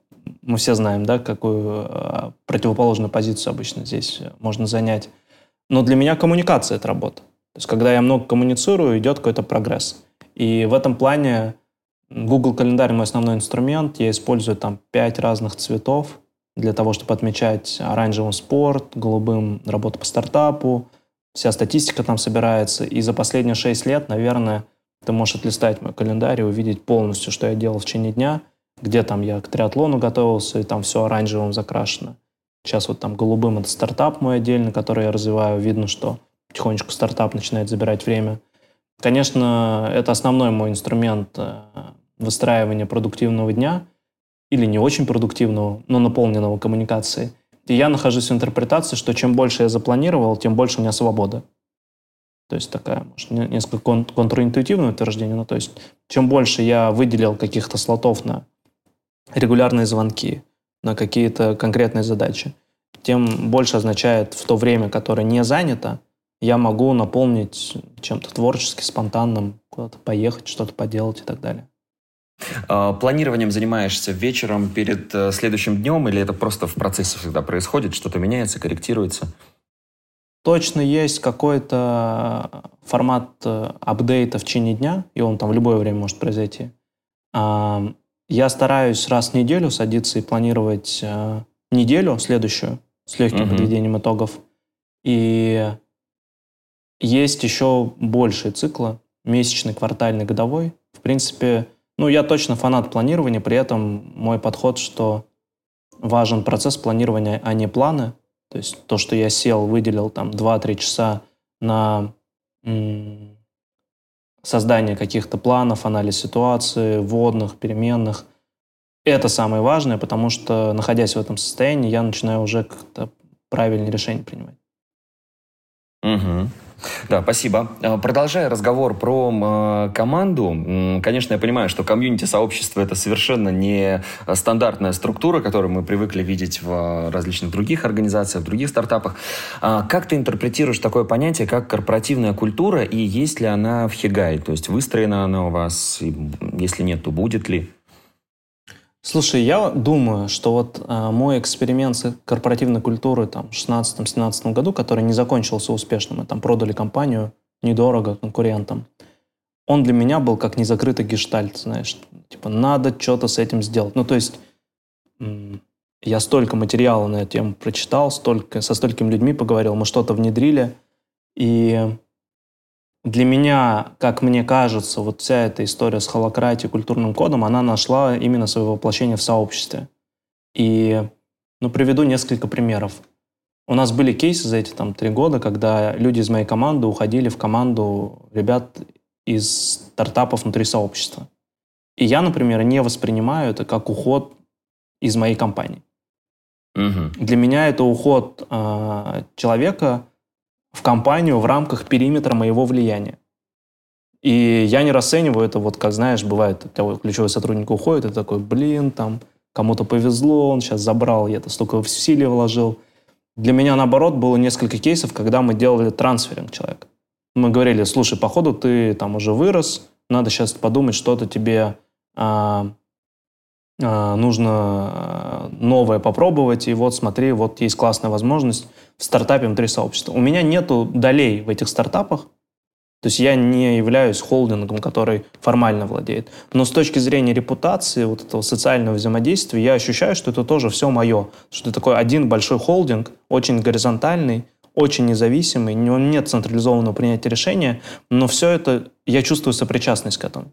мы все знаем, да, какую э, противоположную позицию обычно здесь можно занять. Но для меня коммуникация – это работа. То есть, когда я много коммуницирую, идет какой-то прогресс. И в этом плане Google календарь мой основной инструмент. Я использую там пять разных цветов для того, чтобы отмечать оранжевым спорт, голубым работу по стартапу. Вся статистика там собирается. И за последние шесть лет, наверное, ты можешь отлистать мой календарь и увидеть полностью, что я делал в течение дня – где там я к триатлону готовился, и там все оранжевым закрашено. Сейчас вот там голубым это стартап мой отдельно, который я развиваю. Видно, что потихонечку стартап начинает забирать время. Конечно, это основной мой инструмент э, выстраивания продуктивного дня или не очень продуктивного, но наполненного коммуникацией. И я нахожусь в интерпретации, что чем больше я запланировал, тем больше у меня свобода. То есть такая, может, несколько кон- контринтуитивное утверждение, но то есть чем больше я выделил каких-то слотов на регулярные звонки на какие-то конкретные задачи, тем больше означает в то время, которое не занято, я могу наполнить чем-то творчески, спонтанным, куда-то поехать, что-то поделать и так далее. А, планированием занимаешься вечером перед э, следующим днем или это просто в процессе всегда происходит, что-то меняется, корректируется? Точно есть какой-то формат э, апдейта в течение дня, и он там в любое время может произойти. Я стараюсь раз в неделю садиться и планировать э, неделю следующую с легким угу. подведением итогов. И есть еще большие циклы, месячный, квартальный, годовой. В принципе, ну, я точно фанат планирования, при этом мой подход, что важен процесс планирования, а не планы. То есть то, что я сел, выделил там 2-3 часа на создание каких-то планов, анализ ситуации, вводных, переменных. Это самое важное, потому что, находясь в этом состоянии, я начинаю уже как-то правильные решения принимать. Угу. Да, спасибо. Э, продолжая разговор про э, команду, конечно, я понимаю, что комьюнити-сообщество – это совершенно не стандартная структура, которую мы привыкли видеть в различных других организациях, в других стартапах. А как ты интерпретируешь такое понятие, как корпоративная культура, и есть ли она в Хигай? То есть выстроена она у вас, если нет, то будет ли? Слушай, я думаю, что вот э, мой эксперимент с корпоративной культурой там, в 2016-2017 году, который не закончился успешно, мы там продали компанию недорого конкурентам, он для меня был как незакрытый гештальт, знаешь. Типа, надо что-то с этим сделать. Ну, то есть, я столько материала на эту тему прочитал, столько, со столькими людьми поговорил, мы что-то внедрили, и для меня, как мне кажется, вот вся эта история с холократией, культурным кодом, она нашла именно свое воплощение в сообществе. И, ну, приведу несколько примеров. У нас были кейсы за эти там три года, когда люди из моей команды уходили в команду ребят из стартапов внутри сообщества. И я, например, не воспринимаю это как уход из моей компании. Угу. Для меня это уход э, человека, в компанию в рамках периметра моего влияния. И я не расцениваю это, вот как знаешь, бывает, у ключевой сотрудник уходит, и такой, блин, там, кому-то повезло, он сейчас забрал, я это столько усилий вложил. Для меня, наоборот, было несколько кейсов, когда мы делали трансферинг человека. Мы говорили, слушай, походу ты там уже вырос, надо сейчас подумать, что-то тебе а, а, нужно а, новое попробовать, и вот смотри, вот есть классная возможность в стартапе внутри сообщества. У меня нету долей в этих стартапах, то есть я не являюсь холдингом, который формально владеет. Но с точки зрения репутации, вот этого социального взаимодействия, я ощущаю, что это тоже все мое. Что это такой один большой холдинг, очень горизонтальный, очень независимый, у него нет централизованного принятия решения, но все это, я чувствую сопричастность к этому.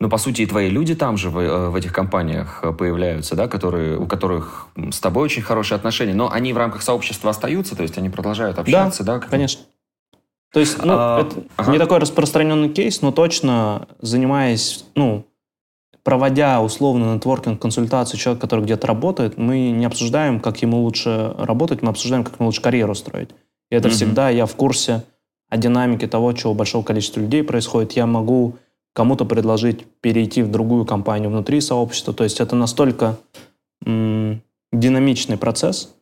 Но, по сути, и твои люди там же в, э, в этих компаниях э, появляются, да, которые, у которых с тобой очень хорошие отношения. Но они в рамках сообщества остаются, то есть они продолжают общаться, да? Да, конечно. То есть, ну, а, это ага. не такой распространенный кейс, но точно занимаясь, ну, проводя условно нетворкинг, консультацию человека, который где-то работает, мы не обсуждаем, как ему лучше работать, мы обсуждаем, как ему лучше карьеру строить. И это угу. всегда я в курсе о динамике того, чего большого количества людей происходит. Я могу кому-то предложить перейти в другую компанию внутри сообщества. То есть это настолько м- динамичный процесс,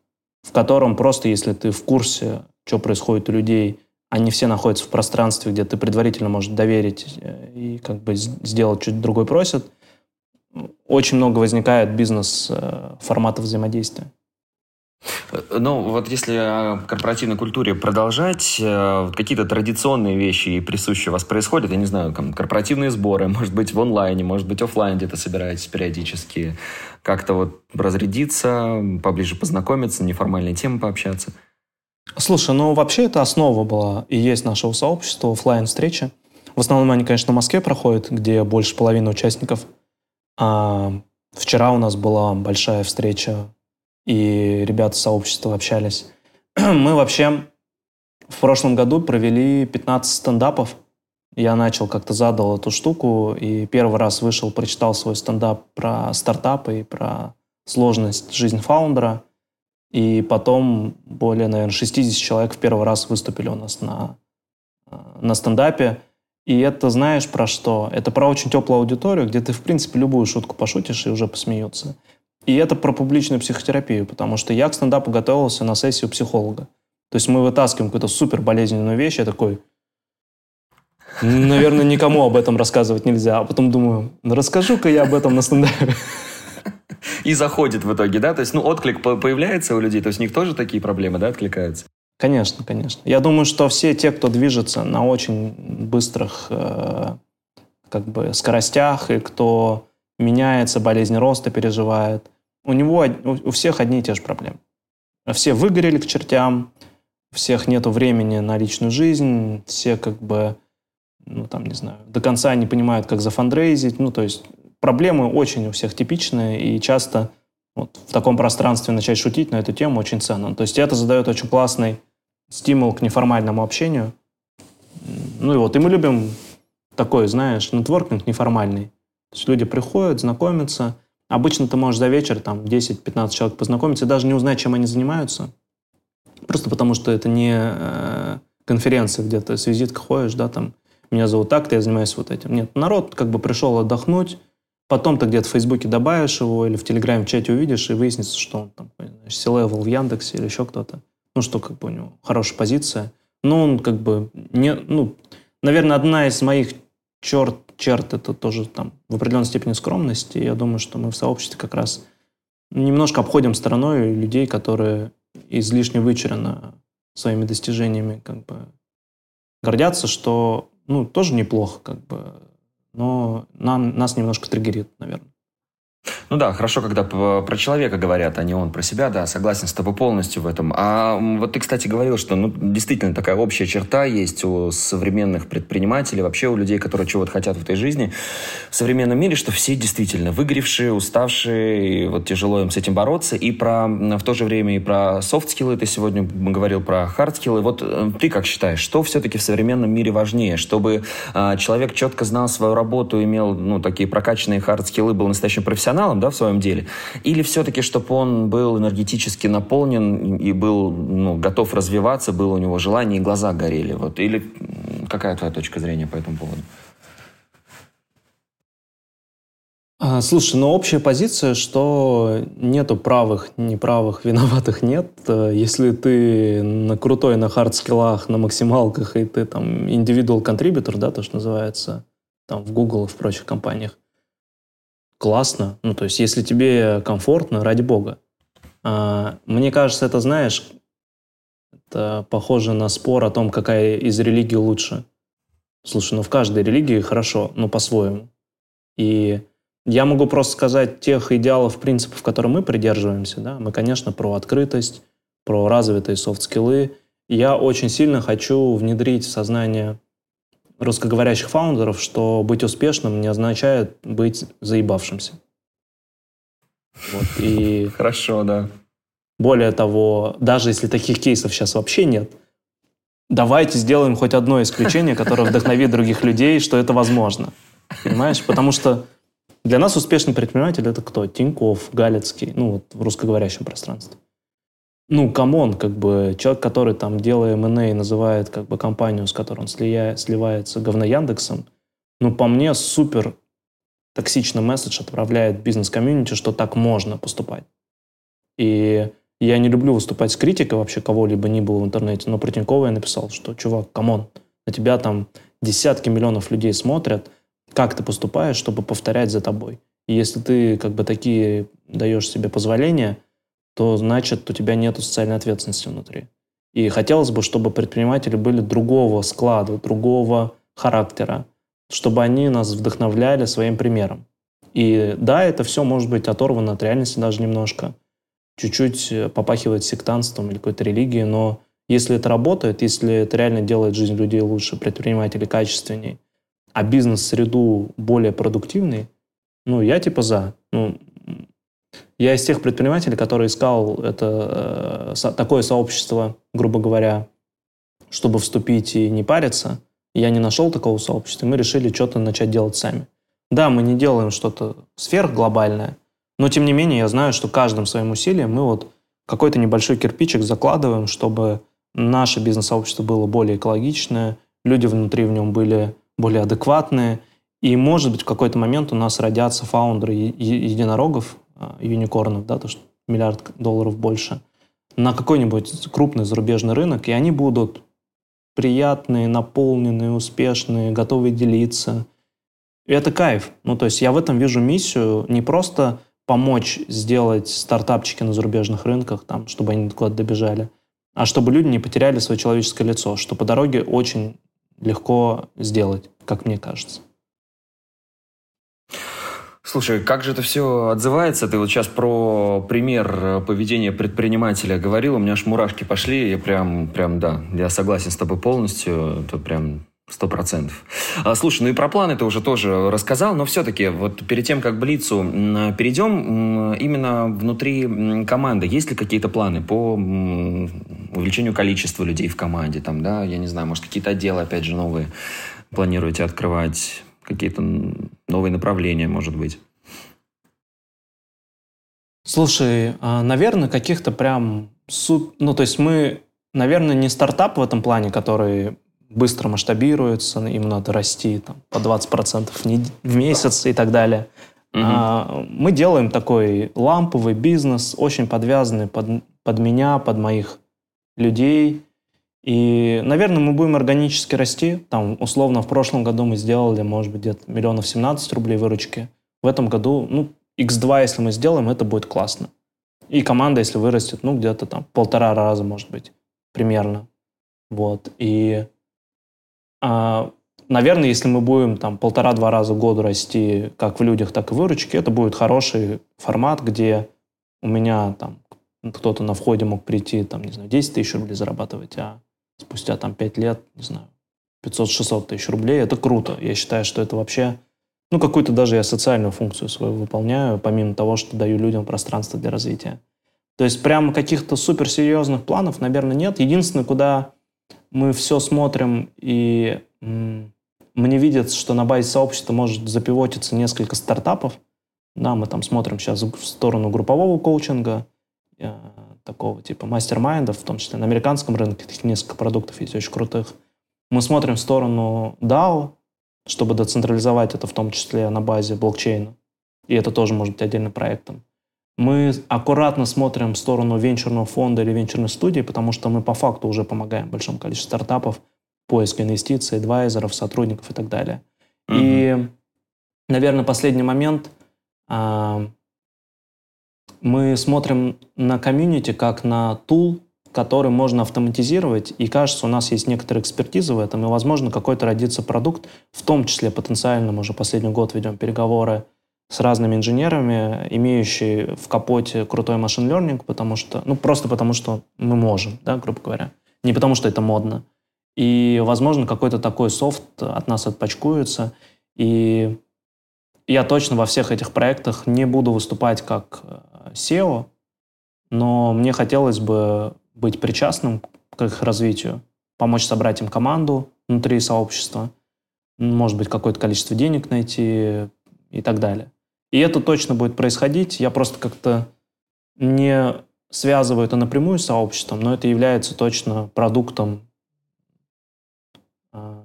в котором просто если ты в курсе, что происходит у людей, они все находятся в пространстве, где ты предварительно можешь доверить э, и как бы сделать чуть другой просят, очень много возникает бизнес-форматов э, взаимодействия. Ну, вот если о корпоративной культуре продолжать, э, какие-то традиционные вещи присущие у вас происходят, я не знаю, там, корпоративные сборы, может быть, в онлайне, может быть, офлайн где-то собираетесь периодически, как-то вот разрядиться, поближе познакомиться, неформальные темы пообщаться? Слушай, ну вообще это основа была и есть нашего сообщества, офлайн встречи. В основном они, конечно, в Москве проходят, где больше половины участников. А вчера у нас была большая встреча и ребята сообщества общались. Мы вообще в прошлом году провели 15 стендапов. Я начал как-то задал эту штуку, и первый раз вышел, прочитал свой стендап про стартапы и про сложность жизни фаундера. И потом более, наверное, 60 человек в первый раз выступили у нас на, на стендапе. И это знаешь про что? Это про очень теплую аудиторию, где ты, в принципе, любую шутку пошутишь и уже посмеются. И это про публичную психотерапию, потому что я к стендапу готовился на сессию психолога. То есть мы вытаскиваем какую-то супер болезненную вещь, я такой, наверное, никому об этом рассказывать нельзя. А потом думаю, ну расскажу-ка я об этом на стендапе. И заходит в итоге, да? То есть, ну, отклик появляется у людей, то есть у них тоже такие проблемы, да, откликаются? Конечно, конечно. Я думаю, что все те, кто движется на очень быстрых э, как бы скоростях и кто меняется, болезнь роста переживает, у него у всех одни и те же проблемы. Все выгорели к чертям, всех нету времени на личную жизнь, все как бы, ну там, не знаю, до конца не понимают, как зафандрейзить. Ну, то есть проблемы очень у всех типичные, и часто вот в таком пространстве начать шутить на эту тему очень ценно. То есть это задает очень классный стимул к неформальному общению. Ну и вот, и мы любим такой, знаешь, нетворкинг неформальный. То есть люди приходят, знакомятся. Обычно ты можешь за вечер там 10-15 человек познакомиться и даже не узнать, чем они занимаются. Просто потому, что это не э, конференция, где ты с визиткой ходишь, да, там, меня зовут так-то, я занимаюсь вот этим. Нет, народ как бы пришел отдохнуть, потом ты где-то в Фейсбуке добавишь его или в Телеграме в чате увидишь, и выяснится, что он там, знаешь, C-level в Яндексе или еще кто-то ну, что как бы у него хорошая позиция. Но он как бы не, ну, наверное, одна из моих черт, черт это тоже там в определенной степени скромности. Я думаю, что мы в сообществе как раз немножко обходим стороной людей, которые излишне вычуренно своими достижениями как бы гордятся, что ну, тоже неплохо, как бы, но нам, нас немножко триггерит, наверное. Ну да, хорошо, когда про человека говорят, а не он про себя, да, согласен с тобой полностью в этом. А вот ты, кстати, говорил, что ну, действительно такая общая черта есть у современных предпринимателей, вообще у людей, которые чего-то хотят в этой жизни, в современном мире, что все действительно выгоревшие, уставшие, вот тяжело им с этим бороться. И про, в то же время и про софт-скиллы ты сегодня говорил, про хард-скиллы. Вот э, ты как считаешь, что все-таки в современном мире важнее? Чтобы э, человек четко знал свою работу, имел ну, такие прокачанные хард-скиллы, был настоящим профессионалом, профессионалом да, в своем деле, или все-таки, чтобы он был энергетически наполнен и был ну, готов развиваться, было у него желание и глаза горели. Вот. Или какая твоя точка зрения по этому поводу? А, слушай, ну общая позиция, что нету правых, неправых, виноватых нет. Если ты на крутой, на хард-скиллах, на максималках, и ты там индивидуал контрибьютор, да, то, что называется, там в Google и в прочих компаниях, классно. Ну, то есть, если тебе комфортно, ради бога. А, мне кажется, это, знаешь, это похоже на спор о том, какая из религий лучше. Слушай, ну в каждой религии хорошо, но по-своему. И я могу просто сказать тех идеалов, принципов, которые мы придерживаемся. Да? Мы, конечно, про открытость, про развитые софт-скиллы. Я очень сильно хочу внедрить в сознание русскоговорящих фаундеров, что быть успешным не означает быть заебавшимся. Вот, и Хорошо, да. Более того, даже если таких кейсов сейчас вообще нет, давайте сделаем хоть одно исключение, которое вдохновит других людей, что это возможно. Понимаешь? Потому что для нас успешный предприниматель – это кто? Тиньков, Галицкий, ну вот в русскоговорящем пространстве ну, come on, как бы человек, который там, делая M&A, называет как бы компанию, с которой он слия, сливается говно Яндексом, ну, по мне, супер токсичный месседж отправляет бизнес-комьюнити, что так можно поступать. И я не люблю выступать с критикой вообще кого-либо ни было в интернете, но про Тинькова я написал, что, чувак, come on, на тебя там десятки миллионов людей смотрят, как ты поступаешь, чтобы повторять за тобой. И если ты как бы такие даешь себе позволения – то значит у тебя нет социальной ответственности внутри. И хотелось бы, чтобы предприниматели были другого склада, другого характера, чтобы они нас вдохновляли своим примером. И да, это все может быть оторвано от реальности даже немножко, чуть-чуть э, попахивает сектантством или какой-то религией, но если это работает, если это реально делает жизнь людей лучше, предпринимателей качественней, а бизнес-среду более продуктивной, ну, я типа за. Ну, я из тех предпринимателей, который искал это, э, такое сообщество, грубо говоря, чтобы вступить и не париться. Я не нашел такого сообщества, мы решили что-то начать делать сами. Да, мы не делаем что-то сверхглобальное, но тем не менее я знаю, что каждым своим усилием мы вот какой-то небольшой кирпичик закладываем, чтобы наше бизнес-сообщество было более экологичное, люди внутри в нем были более адекватные. И, может быть, в какой-то момент у нас родятся фаундеры единорогов, юникорнов, да, то, что миллиард долларов больше, на какой-нибудь крупный зарубежный рынок, и они будут приятные, наполненные, успешные, готовые делиться. И это кайф. Ну, то есть я в этом вижу миссию не просто помочь сделать стартапчики на зарубежных рынках, там, чтобы они куда-то добежали, а чтобы люди не потеряли свое человеческое лицо, что по дороге очень легко сделать, как мне кажется. Слушай, как же это все отзывается? Ты вот сейчас про пример поведения предпринимателя говорил, у меня аж мурашки пошли, я прям, прям, да, я согласен с тобой полностью, это прям Сто процентов. А, слушай, ну и про планы ты уже тоже рассказал, но все-таки вот перед тем, как Блицу перейдем, именно внутри команды есть ли какие-то планы по увеличению количества людей в команде? Там, да, я не знаю, может, какие-то отделы, опять же, новые планируете открывать? Какие-то новые направления, может быть? Слушай, а, наверное, каких-то прям... Суп... Ну, то есть мы, наверное, не стартап в этом плане, который быстро масштабируется, им надо расти там, по 20% в месяц и так далее. Угу. А, мы делаем такой ламповый бизнес, очень подвязанный под, под меня, под моих людей. И, наверное, мы будем органически расти. Там, условно, в прошлом году мы сделали, может быть, где-то миллионов 17 рублей выручки. В этом году, ну, x2, если мы сделаем, это будет классно. И команда, если вырастет, ну, где-то там полтора раза, может быть, примерно. Вот. И а, наверное, если мы будем там полтора-два раза в год расти как в людях, так и в выручке, это будет хороший формат, где у меня там кто-то на входе мог прийти, там, не знаю, 10 тысяч рублей зарабатывать, а спустя там 5 лет, не знаю, 500-600 тысяч рублей. Это круто. Я считаю, что это вообще, ну, какую-то даже я социальную функцию свою выполняю, помимо того, что даю людям пространство для развития. То есть прямо каких-то суперсерьезных планов, наверное, нет. Единственное, куда мы все смотрим, и мне видится, что на базе сообщества может запивотиться несколько стартапов. Да, мы там смотрим сейчас в сторону группового коучинга, э, такого типа мастер-майндов, в том числе на американском рынке, таких несколько продуктов есть очень крутых. Мы смотрим в сторону DAO, чтобы децентрализовать это в том числе на базе блокчейна. И это тоже может быть отдельным проектом. Мы аккуратно смотрим в сторону венчурного фонда или венчурной студии, потому что мы по факту уже помогаем большому количеству стартапов, поиск инвестиций, адвайзеров, сотрудников и так далее. Mm-hmm. И, наверное, последний момент. Мы смотрим на комьюнити как на тул, который можно автоматизировать, и кажется, у нас есть некоторая экспертиза в этом, и, возможно, какой-то родится продукт, в том числе потенциально, мы уже последний год ведем переговоры с разными инженерами, имеющие в капоте крутой машин learning, потому что, ну, просто потому что мы можем, да, грубо говоря. Не потому что это модно. И, возможно, какой-то такой софт от нас отпачкуется. И я точно во всех этих проектах не буду выступать как э, SEO, но мне хотелось бы быть причастным к их развитию, помочь собрать им команду внутри сообщества, может быть, какое-то количество денег найти и так далее. И это точно будет происходить. Я просто как-то не связываю это напрямую с сообществом, но это является точно продуктом э,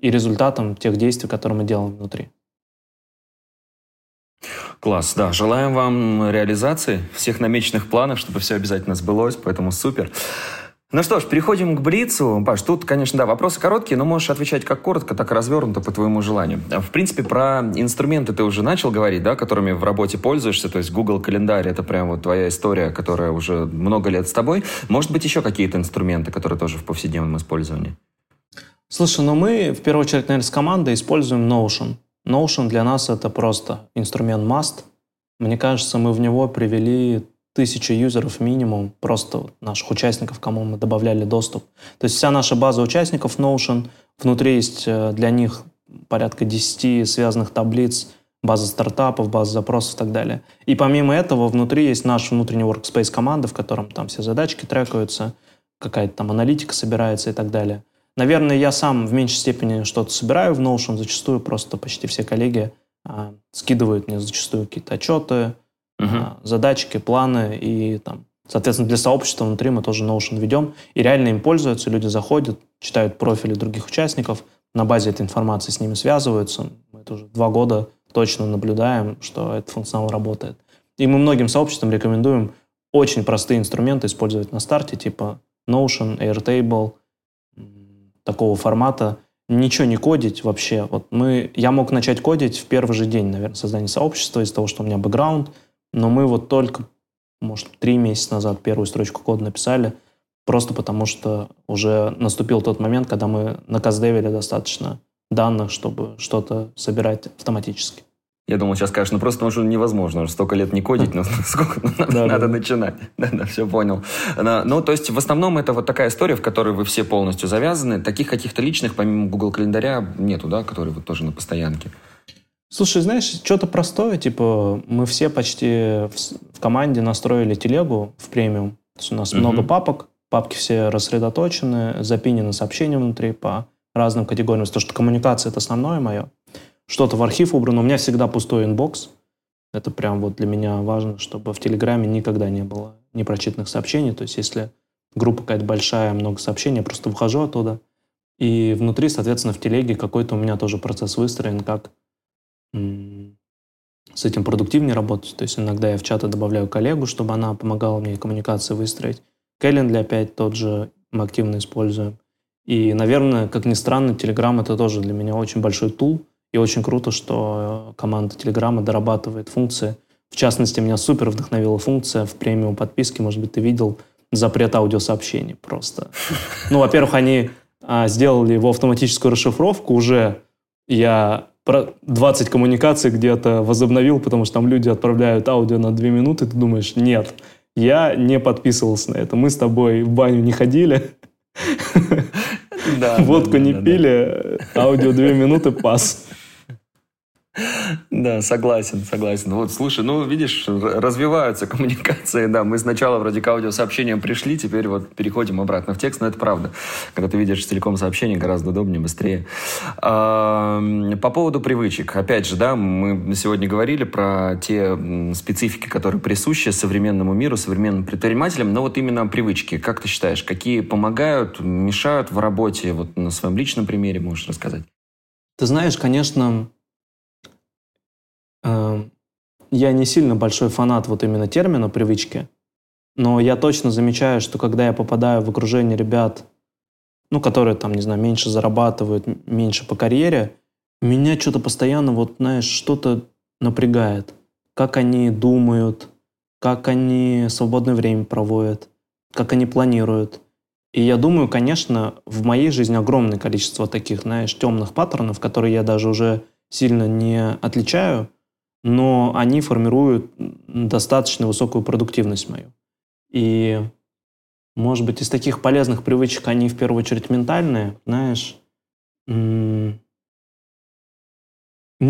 и результатом тех действий, которые мы делаем внутри. Класс, да. Желаем вам реализации всех намеченных планов, чтобы все обязательно сбылось, поэтому супер. Ну что ж, переходим к Блицу. Паш, тут, конечно, да, вопросы короткие, но можешь отвечать как коротко, так и развернуто по твоему желанию. В принципе, про инструменты ты уже начал говорить, да, которыми в работе пользуешься, то есть Google календарь, это прям вот твоя история, которая уже много лет с тобой. Может быть, еще какие-то инструменты, которые тоже в повседневном использовании? Слушай, ну мы в первую очередь, наверное, с командой используем Notion. Notion для нас это просто инструмент must. Мне кажется, мы в него привели тысячи юзеров минимум, просто наших участников, кому мы добавляли доступ. То есть вся наша база участников Notion, внутри есть э, для них порядка 10 связанных таблиц, база стартапов, база запросов и так далее. И помимо этого внутри есть наш внутренний workspace команды, в котором там все задачки трекаются, какая-то там аналитика собирается и так далее. Наверное, я сам в меньшей степени что-то собираю в Notion, зачастую просто почти все коллеги а, скидывают мне зачастую какие-то отчеты, uh-huh. задачки, планы и там, соответственно, для сообщества внутри мы тоже Notion ведем, и реально им пользуются, люди заходят, читают профили других участников, на базе этой информации с ними связываются. Мы это уже два года точно наблюдаем, что этот функционал работает. И мы многим сообществам рекомендуем очень простые инструменты использовать на старте, типа Notion, Airtable, такого формата. Ничего не кодить вообще. Вот мы, я мог начать кодить в первый же день, наверное, создания сообщества из-за того, что у меня бэкграунд, но мы вот только, может, три месяца назад первую строчку кода написали, просто потому что уже наступил тот момент, когда мы наказдевили достаточно данных, чтобы что-то собирать автоматически. Я думал, сейчас скажешь, ну просто потому что невозможно, уже столько лет не кодить, но сколько ну, надо, да, надо да. начинать. Да, да, все понял. Ну, то есть в основном это вот такая история, в которой вы все полностью завязаны. Таких каких-то личных, помимо Google календаря, нету, да, которые вот тоже на постоянке. Слушай, знаешь, что-то простое, типа мы все почти в, команде настроили телегу в премиум. То есть у нас uh-huh. много папок, папки все рассредоточены, запинены сообщения внутри по разным категориям. Потому что коммуникация — это основное мое что-то в архив убрано. У меня всегда пустой inbox. Это прям вот для меня важно, чтобы в Телеграме никогда не было непрочитанных сообщений. То есть если группа какая-то большая, много сообщений, я просто выхожу оттуда. И внутри, соответственно, в телеге какой-то у меня тоже процесс выстроен, как с этим продуктивнее работать. То есть иногда я в чаты добавляю коллегу, чтобы она помогала мне коммуникации выстроить. Calendly опять тот же мы активно используем. И, наверное, как ни странно, Telegram это тоже для меня очень большой тул, и очень круто, что команда Телеграма дорабатывает функции. В частности, меня супер вдохновила функция в премиум подписке, может быть, ты видел, запрет аудиосообщений просто. Ну, во-первых, они а, сделали его автоматическую расшифровку уже. Я 20 коммуникаций где-то возобновил, потому что там люди отправляют аудио на 2 минуты, ты думаешь, нет, я не подписывался на это. Мы с тобой в баню не ходили, водку не пили, аудио 2 минуты, пас. Да, согласен, согласен. Вот, слушай, ну, видишь, развиваются коммуникации, да. Мы сначала вроде к аудиосообщениям пришли, теперь вот переходим обратно в текст, но это правда. Когда ты видишь целиком сообщение, гораздо удобнее, быстрее. По поводу привычек. Опять же, да, мы сегодня говорили про те специфики, которые присущи современному миру, современным предпринимателям, но вот именно привычки. Как ты считаешь, какие помогают, мешают в работе? Вот на своем личном примере можешь рассказать? Ты знаешь, конечно, я не сильно большой фанат вот именно термина привычки, но я точно замечаю, что когда я попадаю в окружение ребят, ну, которые там, не знаю, меньше зарабатывают, меньше по карьере, меня что-то постоянно, вот, знаешь, что-то напрягает. Как они думают, как они свободное время проводят, как они планируют. И я думаю, конечно, в моей жизни огромное количество таких, знаешь, темных паттернов, которые я даже уже сильно не отличаю, но они формируют достаточно высокую продуктивность мою. И, может быть, из таких полезных привычек они в первую очередь ментальные, знаешь, не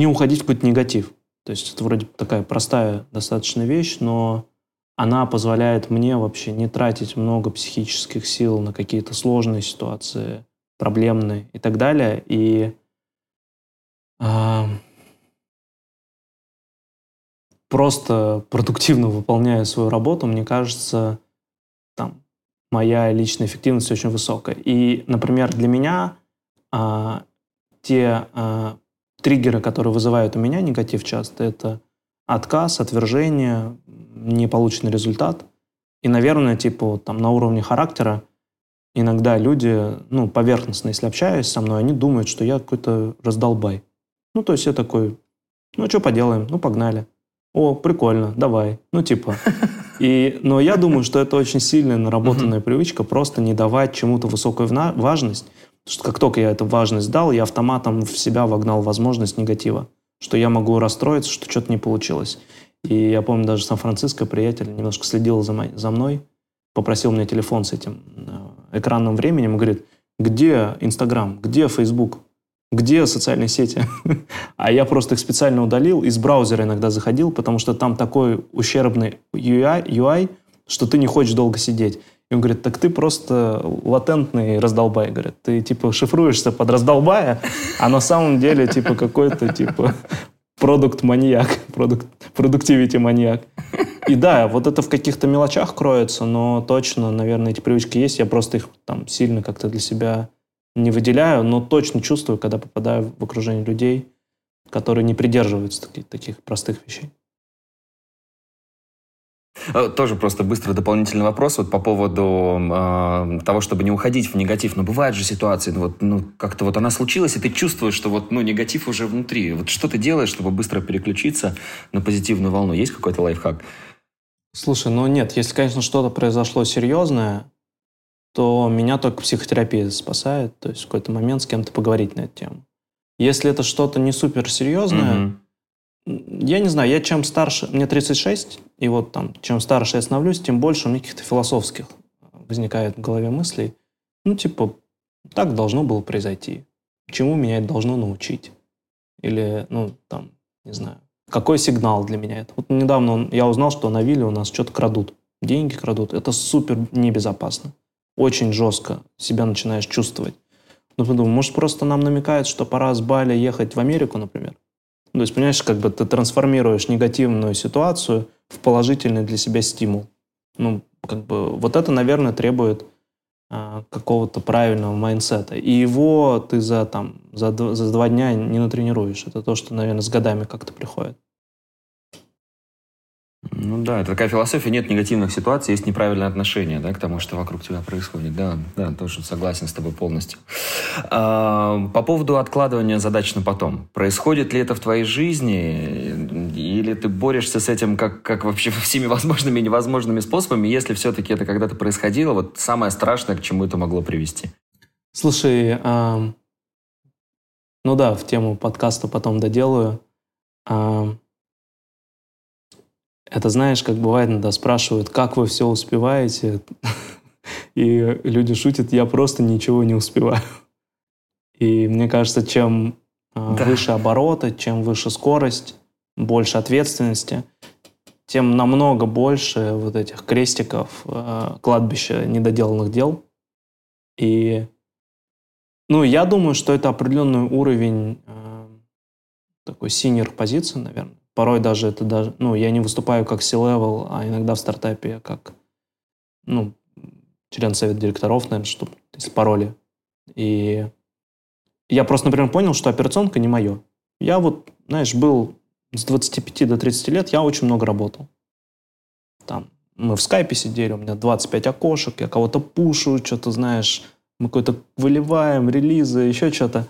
уходить в какой-то негатив. То есть это вроде такая простая достаточно вещь, но она позволяет мне вообще не тратить много психических сил на какие-то сложные ситуации, проблемные и так далее. И э, просто продуктивно выполняя свою работу, мне кажется, там, моя личная эффективность очень высокая. И, например, для меня а, те а, триггеры, которые вызывают у меня негатив часто, это отказ, отвержение, неполученный результат. И, наверное, типа там на уровне характера иногда люди, ну, поверхностно, если общаюсь со мной, они думают, что я какой-то раздолбай. Ну, то есть я такой, ну, что поделаем, ну, погнали о, прикольно, давай. Ну, типа. И, но я думаю, что это очень сильная наработанная привычка просто не давать чему-то высокую важность. Потому что как только я эту важность дал, я автоматом в себя вогнал возможность негатива. Что я могу расстроиться, что что-то не получилось. И я помню, даже Сан-Франциско приятель немножко следил за, мой, за мной, попросил мне телефон с этим э, экранным временем и говорит, где Инстаграм, где Фейсбук? Где социальные сети? а я просто их специально удалил, из браузера иногда заходил, потому что там такой ущербный UI, UI что ты не хочешь долго сидеть. И он говорит, так ты просто латентный раздолбай. Говорит, ты типа шифруешься под раздолбая, а на самом деле типа какой-то типа продукт-маньяк, продукт, продуктивити-маньяк. И да, вот это в каких-то мелочах кроется, но точно, наверное, эти привычки есть. Я просто их там сильно как-то для себя не выделяю, но точно чувствую, когда попадаю в окружение людей, которые не придерживаются таких, таких простых вещей. Э, тоже просто быстро дополнительный вопрос вот по поводу э, того, чтобы не уходить в негатив. Но бывают же ситуации, ну, вот, ну, как-то вот она случилась, и ты чувствуешь, что вот, ну, негатив уже внутри. Вот что ты делаешь, чтобы быстро переключиться на позитивную волну? Есть какой-то лайфхак? Слушай, ну нет, если, конечно, что-то произошло серьезное, то меня только психотерапия спасает. То есть в какой-то момент с кем-то поговорить на эту тему. Если это что-то не суперсерьезное, mm-hmm я не знаю, я чем старше, мне 36, и вот там, чем старше я становлюсь, тем больше у меня каких-то философских возникает в голове мыслей. Ну, типа, так должно было произойти. Чему меня это должно научить? Или, ну, там, не знаю, какой сигнал для меня это? Вот недавно я узнал, что на вилле у нас что-то крадут. Деньги крадут. Это супер небезопасно. Очень жестко себя начинаешь чувствовать. Ну, подумал, может, просто нам намекает, что пора с Бали ехать в Америку, например? То есть, понимаешь, как бы ты трансформируешь негативную ситуацию в положительный для себя стимул. Ну, как бы вот это, наверное, требует а, какого-то правильного майнсета. И его ты за, там, за, за два дня не натренируешь. Это то, что, наверное, с годами как-то приходит. Ну да, это такая философия, нет негативных ситуаций, есть неправильное отношение да, к тому, что вокруг тебя происходит. Да, да, тоже согласен с тобой полностью. А, по поводу откладывания задач на потом. Происходит ли это в твоей жизни, или ты борешься с этим как, как вообще всеми возможными и невозможными способами, если все-таки это когда-то происходило, вот самое страшное, к чему это могло привести? Слушай, а, ну да, в тему подкаста потом доделаю. А, это знаешь, как бывает, иногда спрашивают, как вы все успеваете, и люди шутят, я просто ничего не успеваю. И мне кажется, чем а, да. выше обороты, чем выше скорость, больше ответственности, тем намного больше вот этих крестиков, а, кладбища недоделанных дел. И ну, я думаю, что это определенный уровень э, такой синер позиции, наверное. Порой даже это даже, ну, я не выступаю как C-level, а иногда в стартапе я как, ну, член совета директоров, наверное, чтобы, если пароли. И я просто, например, понял, что операционка не мое. Я вот, знаешь, был с 25 до 30 лет, я очень много работал. Там, мы в скайпе сидели, у меня 25 окошек, я кого-то пушу, что-то, знаешь, мы какой-то выливаем, релизы, еще что-то.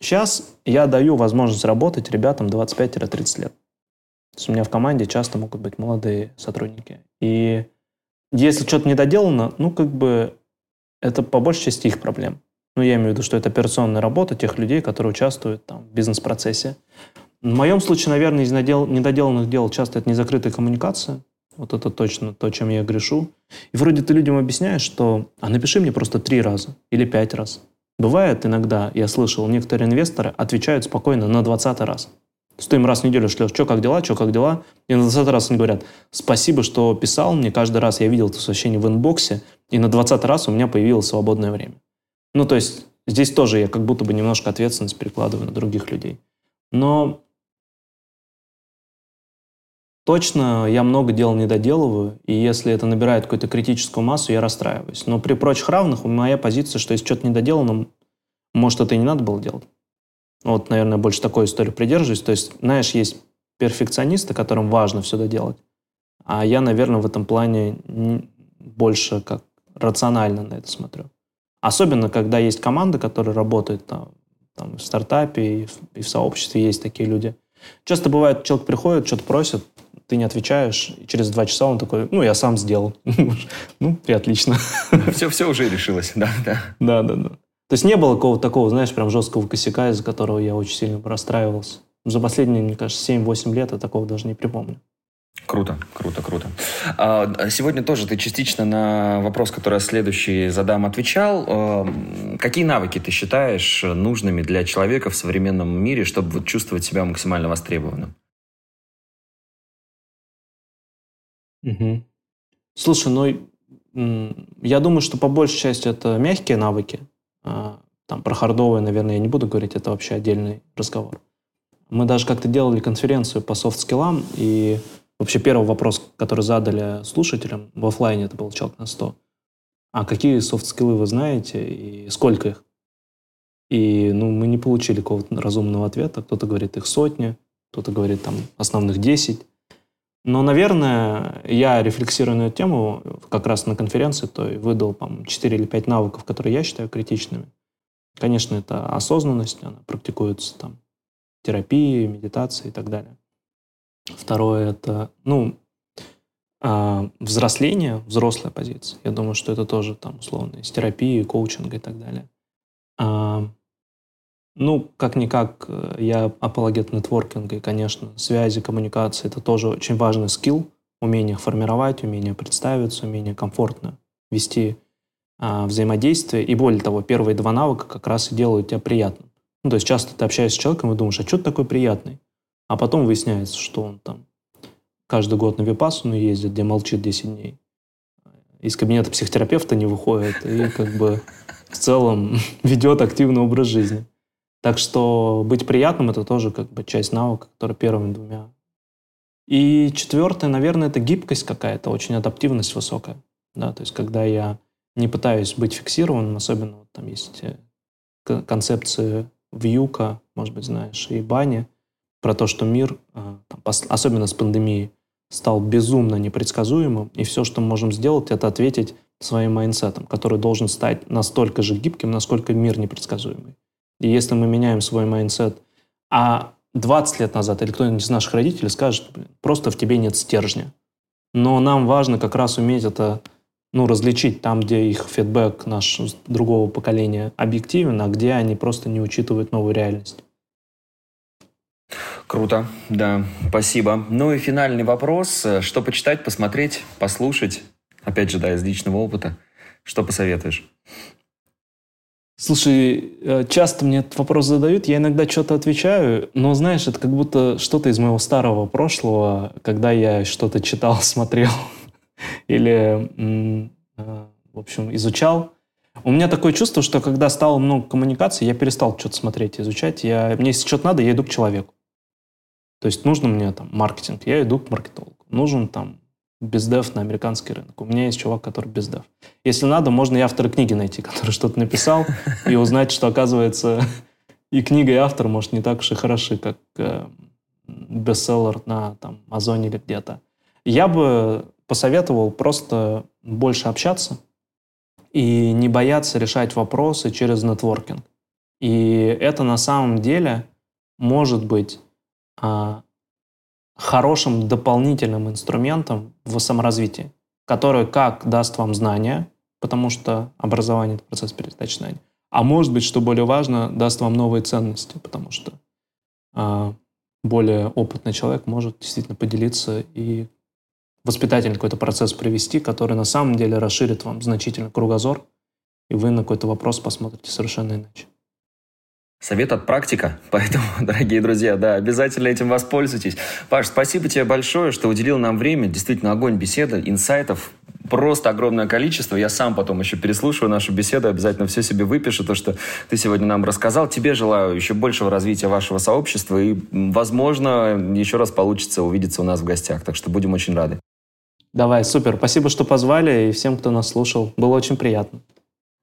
Сейчас я даю возможность работать ребятам 25-30 лет. То есть у меня в команде часто могут быть молодые сотрудники. И если что-то недоделано, ну, как бы это по большей части их проблем. Ну, я имею в виду, что это операционная работа тех людей, которые участвуют там, в бизнес-процессе. В моем случае, наверное, из надел... недоделанных дел часто это незакрытая коммуникация. Вот это точно то, чем я грешу. И вроде ты людям объясняешь, что «а напиши мне просто три раза или пять раз». Бывает иногда, я слышал, некоторые инвесторы отвечают спокойно на двадцатый раз. Что им раз в неделю шлешь, что, как дела, что, как дела. И на 20 раз они говорят, спасибо, что писал мне, каждый раз я видел это сообщение в инбоксе, и на 20 раз у меня появилось свободное время. Ну, то есть здесь тоже я как будто бы немножко ответственность перекладываю на других людей. Но точно я много дел не доделываю, и если это набирает какую-то критическую массу, я расстраиваюсь. Но при прочих равных моя позиция, что если что-то не доделано, может, это и не надо было делать. Вот, наверное, больше такой истории придерживаюсь. То есть, знаешь, есть перфекционисты, которым важно все доделать. А я, наверное, в этом плане больше как рационально на это смотрю. Особенно, когда есть команда, которая работает там, там в стартапе и в, и в сообществе есть такие люди. Часто бывает, человек приходит, что-то просит, ты не отвечаешь, и через два часа он такой, ну, я сам сделал. ну, и отлично. все, все уже решилось, да, да. Да, да, да. То есть не было какого-то такого, знаешь, прям жесткого косяка, из-за которого я очень сильно расстраивался. За последние, мне кажется, 7-8 лет я такого даже не припомню. Круто, круто, круто. А, сегодня тоже ты частично на вопрос, который я следующий задам, отвечал. А, какие навыки ты считаешь нужными для человека в современном мире, чтобы чувствовать себя максимально востребованным? Угу. Слушай, ну, я думаю, что по большей части это мягкие навыки, там про хардовые, наверное, я не буду говорить, это вообще отдельный разговор. Мы даже как-то делали конференцию по софт-скиллам, и вообще первый вопрос, который задали слушателям в офлайне, это был человек на 100. А какие софт-скиллы вы знаете и сколько их? И ну, мы не получили какого-то разумного ответа. Кто-то говорит их сотни, кто-то говорит там основных 10. Но, наверное, я рефлексирую на эту тему как раз на конференции, то и выдал, по 4 или 5 навыков, которые я считаю критичными. Конечно, это осознанность, она практикуется там терапии, медитации и так далее. Второе – это, ну, а, взросление, взрослая позиция. Я думаю, что это тоже там условно из терапии, коучинга и так далее. Ну, как-никак, э, я апологет нетворкинга, и, конечно, связи, коммуникации – это тоже очень важный скилл, умение формировать, умение представиться, умение комфортно вести а, взаимодействие. И более того, первые два навыка как раз и делают тебя приятным. Ну, то есть часто ты общаешься с человеком и думаешь, а что ты такой приятный? А потом выясняется, что он там каждый год на Випассану ездит, где молчит 10 дней. Из кабинета психотерапевта не выходит и как бы в целом ведет активный образ жизни. Так что быть приятным – это тоже как бы часть навыка, которая первыми двумя. И четвертое, наверное, это гибкость какая-то, очень адаптивность высокая. Да, то есть когда я не пытаюсь быть фиксированным, особенно вот там есть э, концепции вьюка, может быть, знаешь, и бани, про то, что мир, э, там, особенно с пандемией, стал безумно непредсказуемым, и все, что мы можем сделать, это ответить своим mindset ом, который должен стать настолько же гибким, насколько мир непредсказуемый. И если мы меняем свой mindset, а 20 лет назад или кто-нибудь из наших родителей скажет, просто в тебе нет стержня. Но нам важно как раз уметь это ну, различить там, где их фидбэк наш другого поколения объективен, а где они просто не учитывают новую реальность. Круто, да, спасибо. Ну и финальный вопрос. Что почитать, посмотреть, послушать? Опять же, да, из личного опыта. Что посоветуешь? Слушай, э, часто мне этот вопрос задают, я иногда что-то отвечаю, но знаешь, это как будто что-то из моего старого прошлого, когда я что-то читал, смотрел или, э, в общем, изучал. У меня такое чувство, что когда стало много коммуникаций, я перестал что-то смотреть, изучать. Я, мне если что-то надо, я иду к человеку. То есть нужно мне там маркетинг, я иду к маркетологу. Нужен там бездев на американский рынок. У меня есть чувак, который бездев. Если надо, можно и автора книги найти, который что-то написал, и узнать, что, оказывается, и книга, и автор, может, не так уж и хороши, как э, бестселлер на там, Озоне или где-то. Я бы посоветовал просто больше общаться и не бояться решать вопросы через нетворкинг. И это на самом деле может быть а, хорошим дополнительным инструментом в саморазвитии, который как даст вам знания, потому что образование – это процесс передачи знаний, а может быть, что более важно, даст вам новые ценности, потому что э, более опытный человек может действительно поделиться и воспитательный какой-то процесс провести, который на самом деле расширит вам значительно кругозор, и вы на какой-то вопрос посмотрите совершенно иначе. Совет от практика, поэтому, дорогие друзья, да, обязательно этим воспользуйтесь. Паш, спасибо тебе большое, что уделил нам время. Действительно, огонь беседы, инсайтов, просто огромное количество. Я сам потом еще переслушаю нашу беседу, обязательно все себе выпишу, то, что ты сегодня нам рассказал. Тебе желаю еще большего развития вашего сообщества и, возможно, еще раз получится увидеться у нас в гостях. Так что будем очень рады. Давай, супер. Спасибо, что позвали, и всем, кто нас слушал. Было очень приятно.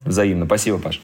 Взаимно. Спасибо, Паш.